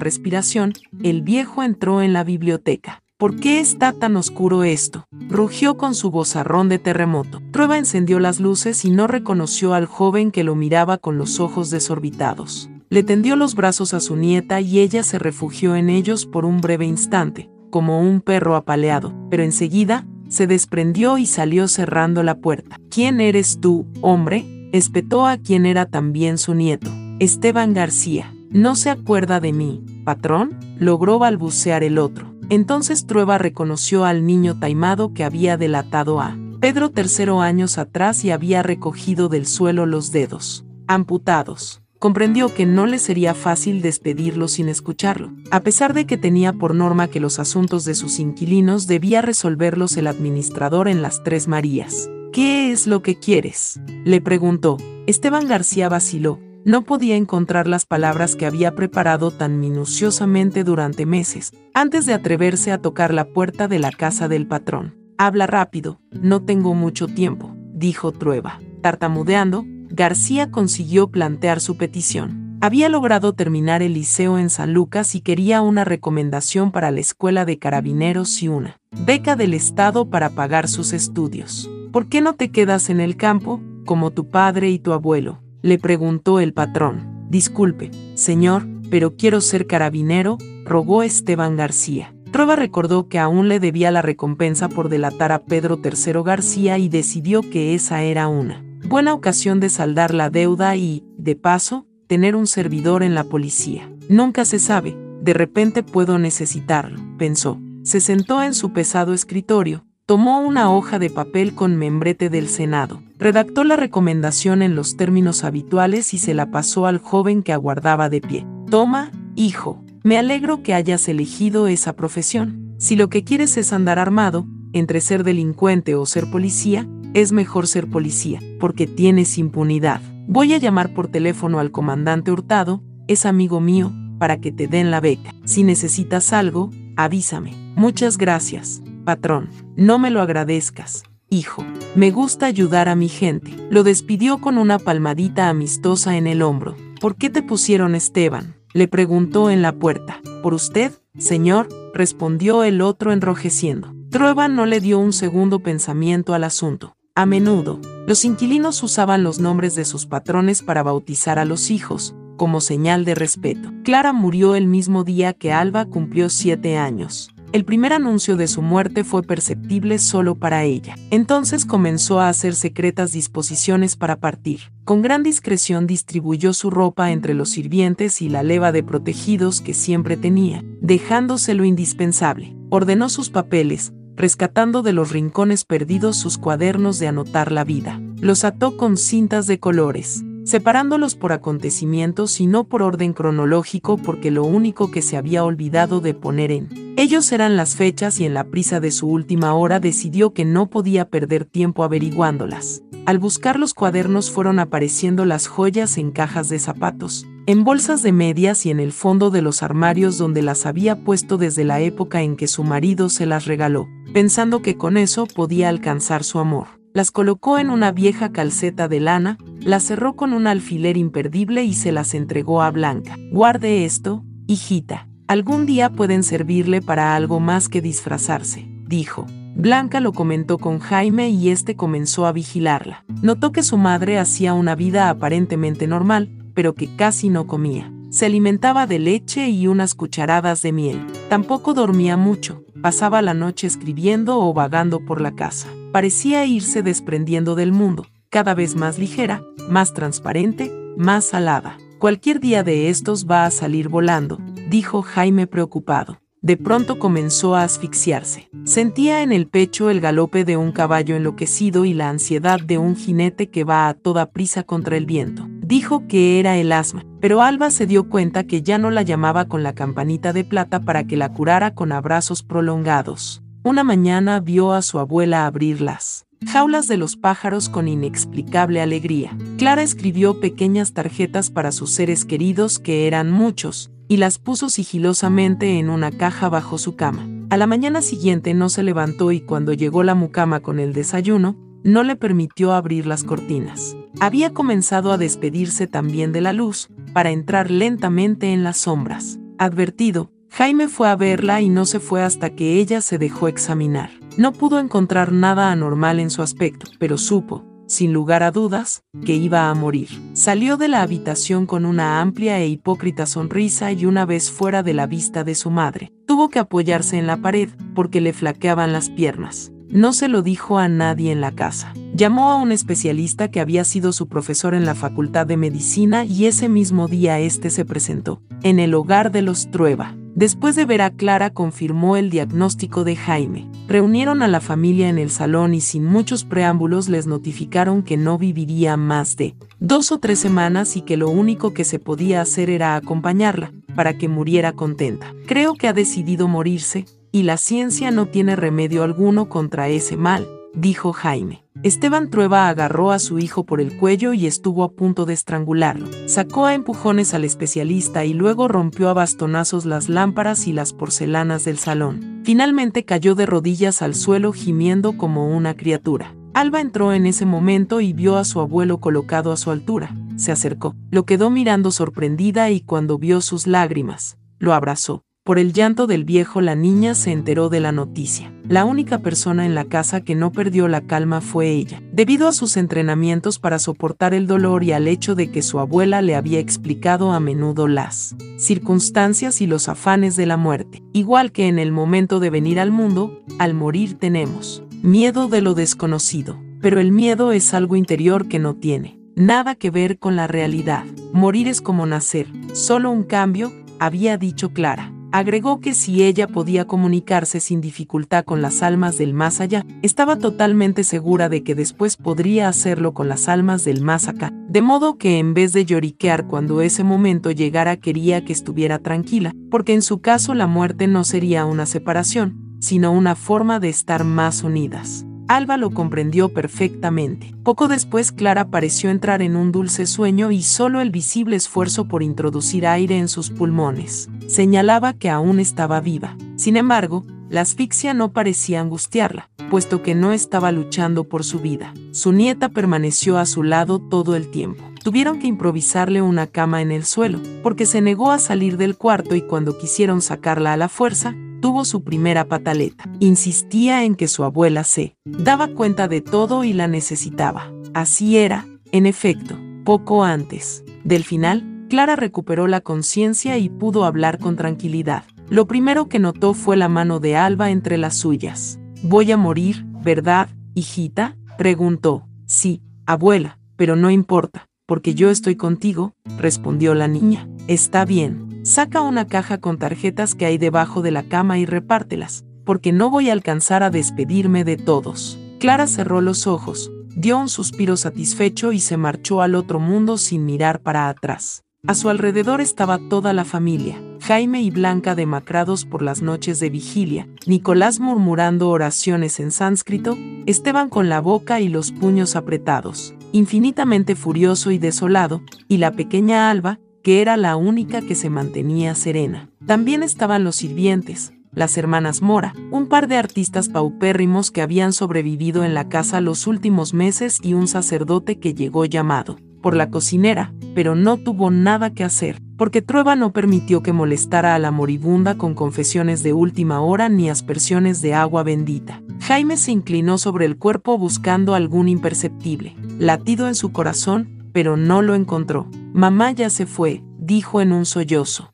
respiración, el viejo entró en la biblioteca. ¿Por qué está tan oscuro esto? Rugió con su vozarrón de terremoto. Trueba encendió las luces y no reconoció al joven que lo miraba con los ojos desorbitados. Le tendió los brazos a su nieta y ella se refugió en ellos por un breve instante, como un perro apaleado, pero enseguida se desprendió y salió cerrando la puerta. ¿Quién eres tú, hombre? espetó a quien era también su nieto. Esteban García. ¿No se acuerda de mí, patrón? logró balbucear el otro. Entonces Trueba reconoció al niño taimado que había delatado a Pedro tercero años atrás y había recogido del suelo los dedos, amputados comprendió que no le sería fácil despedirlo sin escucharlo, a pesar de que tenía por norma que los asuntos de sus inquilinos debía resolverlos el administrador en las Tres Marías. ¿Qué es lo que quieres? le preguntó. Esteban García vaciló. No podía encontrar las palabras que había preparado tan minuciosamente durante meses, antes de atreverse a tocar la puerta de la casa del patrón. Habla rápido, no tengo mucho tiempo, dijo Trueba. Tartamudeando, García consiguió plantear su petición. Había logrado terminar el liceo en San Lucas y quería una recomendación para la escuela de carabineros y una beca del Estado para pagar sus estudios. ¿Por qué no te quedas en el campo, como tu padre y tu abuelo? le preguntó el patrón. Disculpe, señor, pero quiero ser carabinero, rogó Esteban García. Trueba recordó que aún le debía la recompensa por delatar a Pedro III García y decidió que esa era una Buena ocasión de saldar la deuda y, de paso, tener un servidor en la policía. Nunca se sabe, de repente puedo necesitarlo, pensó. Se sentó en su pesado escritorio, tomó una hoja de papel con membrete del Senado, redactó la recomendación en los términos habituales y se la pasó al joven que aguardaba de pie. Toma, hijo, me alegro que hayas elegido esa profesión. Si lo que quieres es andar armado, entre ser delincuente o ser policía, es mejor ser policía, porque tienes impunidad. Voy a llamar por teléfono al comandante Hurtado, es amigo mío, para que te den la beca. Si necesitas algo, avísame. Muchas gracias, patrón. No me lo agradezcas. Hijo, me gusta ayudar a mi gente. Lo despidió con una palmadita amistosa en el hombro. ¿Por qué te pusieron Esteban? Le preguntó en la puerta. ¿Por usted, señor? respondió el otro enrojeciendo. Trueba no le dio un segundo pensamiento al asunto. A menudo, los inquilinos usaban los nombres de sus patrones para bautizar a los hijos, como señal de respeto. Clara murió el mismo día que Alba cumplió siete años. El primer anuncio de su muerte fue perceptible solo para ella. Entonces comenzó a hacer secretas disposiciones para partir. Con gran discreción distribuyó su ropa entre los sirvientes y la leva de protegidos que siempre tenía, dejándose lo indispensable. Ordenó sus papeles, rescatando de los rincones perdidos sus cuadernos de anotar la vida. Los ató con cintas de colores, separándolos por acontecimientos y no por orden cronológico porque lo único que se había olvidado de poner en ellos eran las fechas y en la prisa de su última hora decidió que no podía perder tiempo averiguándolas. Al buscar los cuadernos fueron apareciendo las joyas en cajas de zapatos, en bolsas de medias y en el fondo de los armarios donde las había puesto desde la época en que su marido se las regaló pensando que con eso podía alcanzar su amor. Las colocó en una vieja calceta de lana, las cerró con un alfiler imperdible y se las entregó a Blanca. Guarde esto, hijita. Algún día pueden servirle para algo más que disfrazarse, dijo. Blanca lo comentó con Jaime y este comenzó a vigilarla. Notó que su madre hacía una vida aparentemente normal, pero que casi no comía. Se alimentaba de leche y unas cucharadas de miel. Tampoco dormía mucho, pasaba la noche escribiendo o vagando por la casa. Parecía irse desprendiendo del mundo, cada vez más ligera, más transparente, más salada. Cualquier día de estos va a salir volando, dijo Jaime preocupado. De pronto comenzó a asfixiarse. Sentía en el pecho el galope de un caballo enloquecido y la ansiedad de un jinete que va a toda prisa contra el viento. Dijo que era el asma, pero Alba se dio cuenta que ya no la llamaba con la campanita de plata para que la curara con abrazos prolongados. Una mañana vio a su abuela abrirlas jaulas de los pájaros con inexplicable alegría. Clara escribió pequeñas tarjetas para sus seres queridos, que eran muchos, y las puso sigilosamente en una caja bajo su cama. A la mañana siguiente no se levantó y cuando llegó la mucama con el desayuno, no le permitió abrir las cortinas. Había comenzado a despedirse también de la luz, para entrar lentamente en las sombras. Advertido, Jaime fue a verla y no se fue hasta que ella se dejó examinar. No pudo encontrar nada anormal en su aspecto, pero supo, sin lugar a dudas, que iba a morir. Salió de la habitación con una amplia e hipócrita sonrisa y una vez fuera de la vista de su madre, tuvo que apoyarse en la pared porque le flaqueaban las piernas. No se lo dijo a nadie en la casa. Llamó a un especialista que había sido su profesor en la Facultad de Medicina y ese mismo día este se presentó, en el hogar de los Trueba. Después de ver a Clara confirmó el diagnóstico de Jaime. Reunieron a la familia en el salón y sin muchos preámbulos les notificaron que no viviría más de dos o tres semanas y que lo único que se podía hacer era acompañarla, para que muriera contenta. Creo que ha decidido morirse, y la ciencia no tiene remedio alguno contra ese mal, dijo Jaime. Esteban Trueba agarró a su hijo por el cuello y estuvo a punto de estrangularlo. Sacó a empujones al especialista y luego rompió a bastonazos las lámparas y las porcelanas del salón. Finalmente cayó de rodillas al suelo gimiendo como una criatura. Alba entró en ese momento y vio a su abuelo colocado a su altura. Se acercó, lo quedó mirando sorprendida y cuando vio sus lágrimas, lo abrazó. Por el llanto del viejo la niña se enteró de la noticia. La única persona en la casa que no perdió la calma fue ella, debido a sus entrenamientos para soportar el dolor y al hecho de que su abuela le había explicado a menudo las circunstancias y los afanes de la muerte. Igual que en el momento de venir al mundo, al morir tenemos miedo de lo desconocido, pero el miedo es algo interior que no tiene nada que ver con la realidad. Morir es como nacer, solo un cambio, había dicho Clara. Agregó que si ella podía comunicarse sin dificultad con las almas del más allá, estaba totalmente segura de que después podría hacerlo con las almas del más acá, de modo que en vez de lloriquear cuando ese momento llegara quería que estuviera tranquila, porque en su caso la muerte no sería una separación, sino una forma de estar más unidas. Alba lo comprendió perfectamente. Poco después Clara pareció entrar en un dulce sueño y solo el visible esfuerzo por introducir aire en sus pulmones señalaba que aún estaba viva. Sin embargo, la asfixia no parecía angustiarla, puesto que no estaba luchando por su vida. Su nieta permaneció a su lado todo el tiempo. Tuvieron que improvisarle una cama en el suelo, porque se negó a salir del cuarto y cuando quisieron sacarla a la fuerza, tuvo su primera pataleta. Insistía en que su abuela se daba cuenta de todo y la necesitaba. Así era, en efecto, poco antes del final, Clara recuperó la conciencia y pudo hablar con tranquilidad. Lo primero que notó fue la mano de Alba entre las suyas. Voy a morir, ¿verdad, hijita? preguntó. Sí, abuela, pero no importa, porque yo estoy contigo, respondió la niña. Está bien, Saca una caja con tarjetas que hay debajo de la cama y repártelas, porque no voy a alcanzar a despedirme de todos. Clara cerró los ojos, dio un suspiro satisfecho y se marchó al otro mundo sin mirar para atrás. A su alrededor estaba toda la familia, Jaime y Blanca demacrados por las noches de vigilia, Nicolás murmurando oraciones en sánscrito, Esteban con la boca y los puños apretados, infinitamente furioso y desolado, y la pequeña Alba, que era la única que se mantenía serena. También estaban los sirvientes, las hermanas Mora, un par de artistas paupérrimos que habían sobrevivido en la casa los últimos meses y un sacerdote que llegó llamado por la cocinera, pero no tuvo nada que hacer, porque Trueba no permitió que molestara a la moribunda con confesiones de última hora ni aspersiones de agua bendita. Jaime se inclinó sobre el cuerpo buscando algún imperceptible latido en su corazón, pero no lo encontró. Mamá ya se fue, dijo en un sollozo.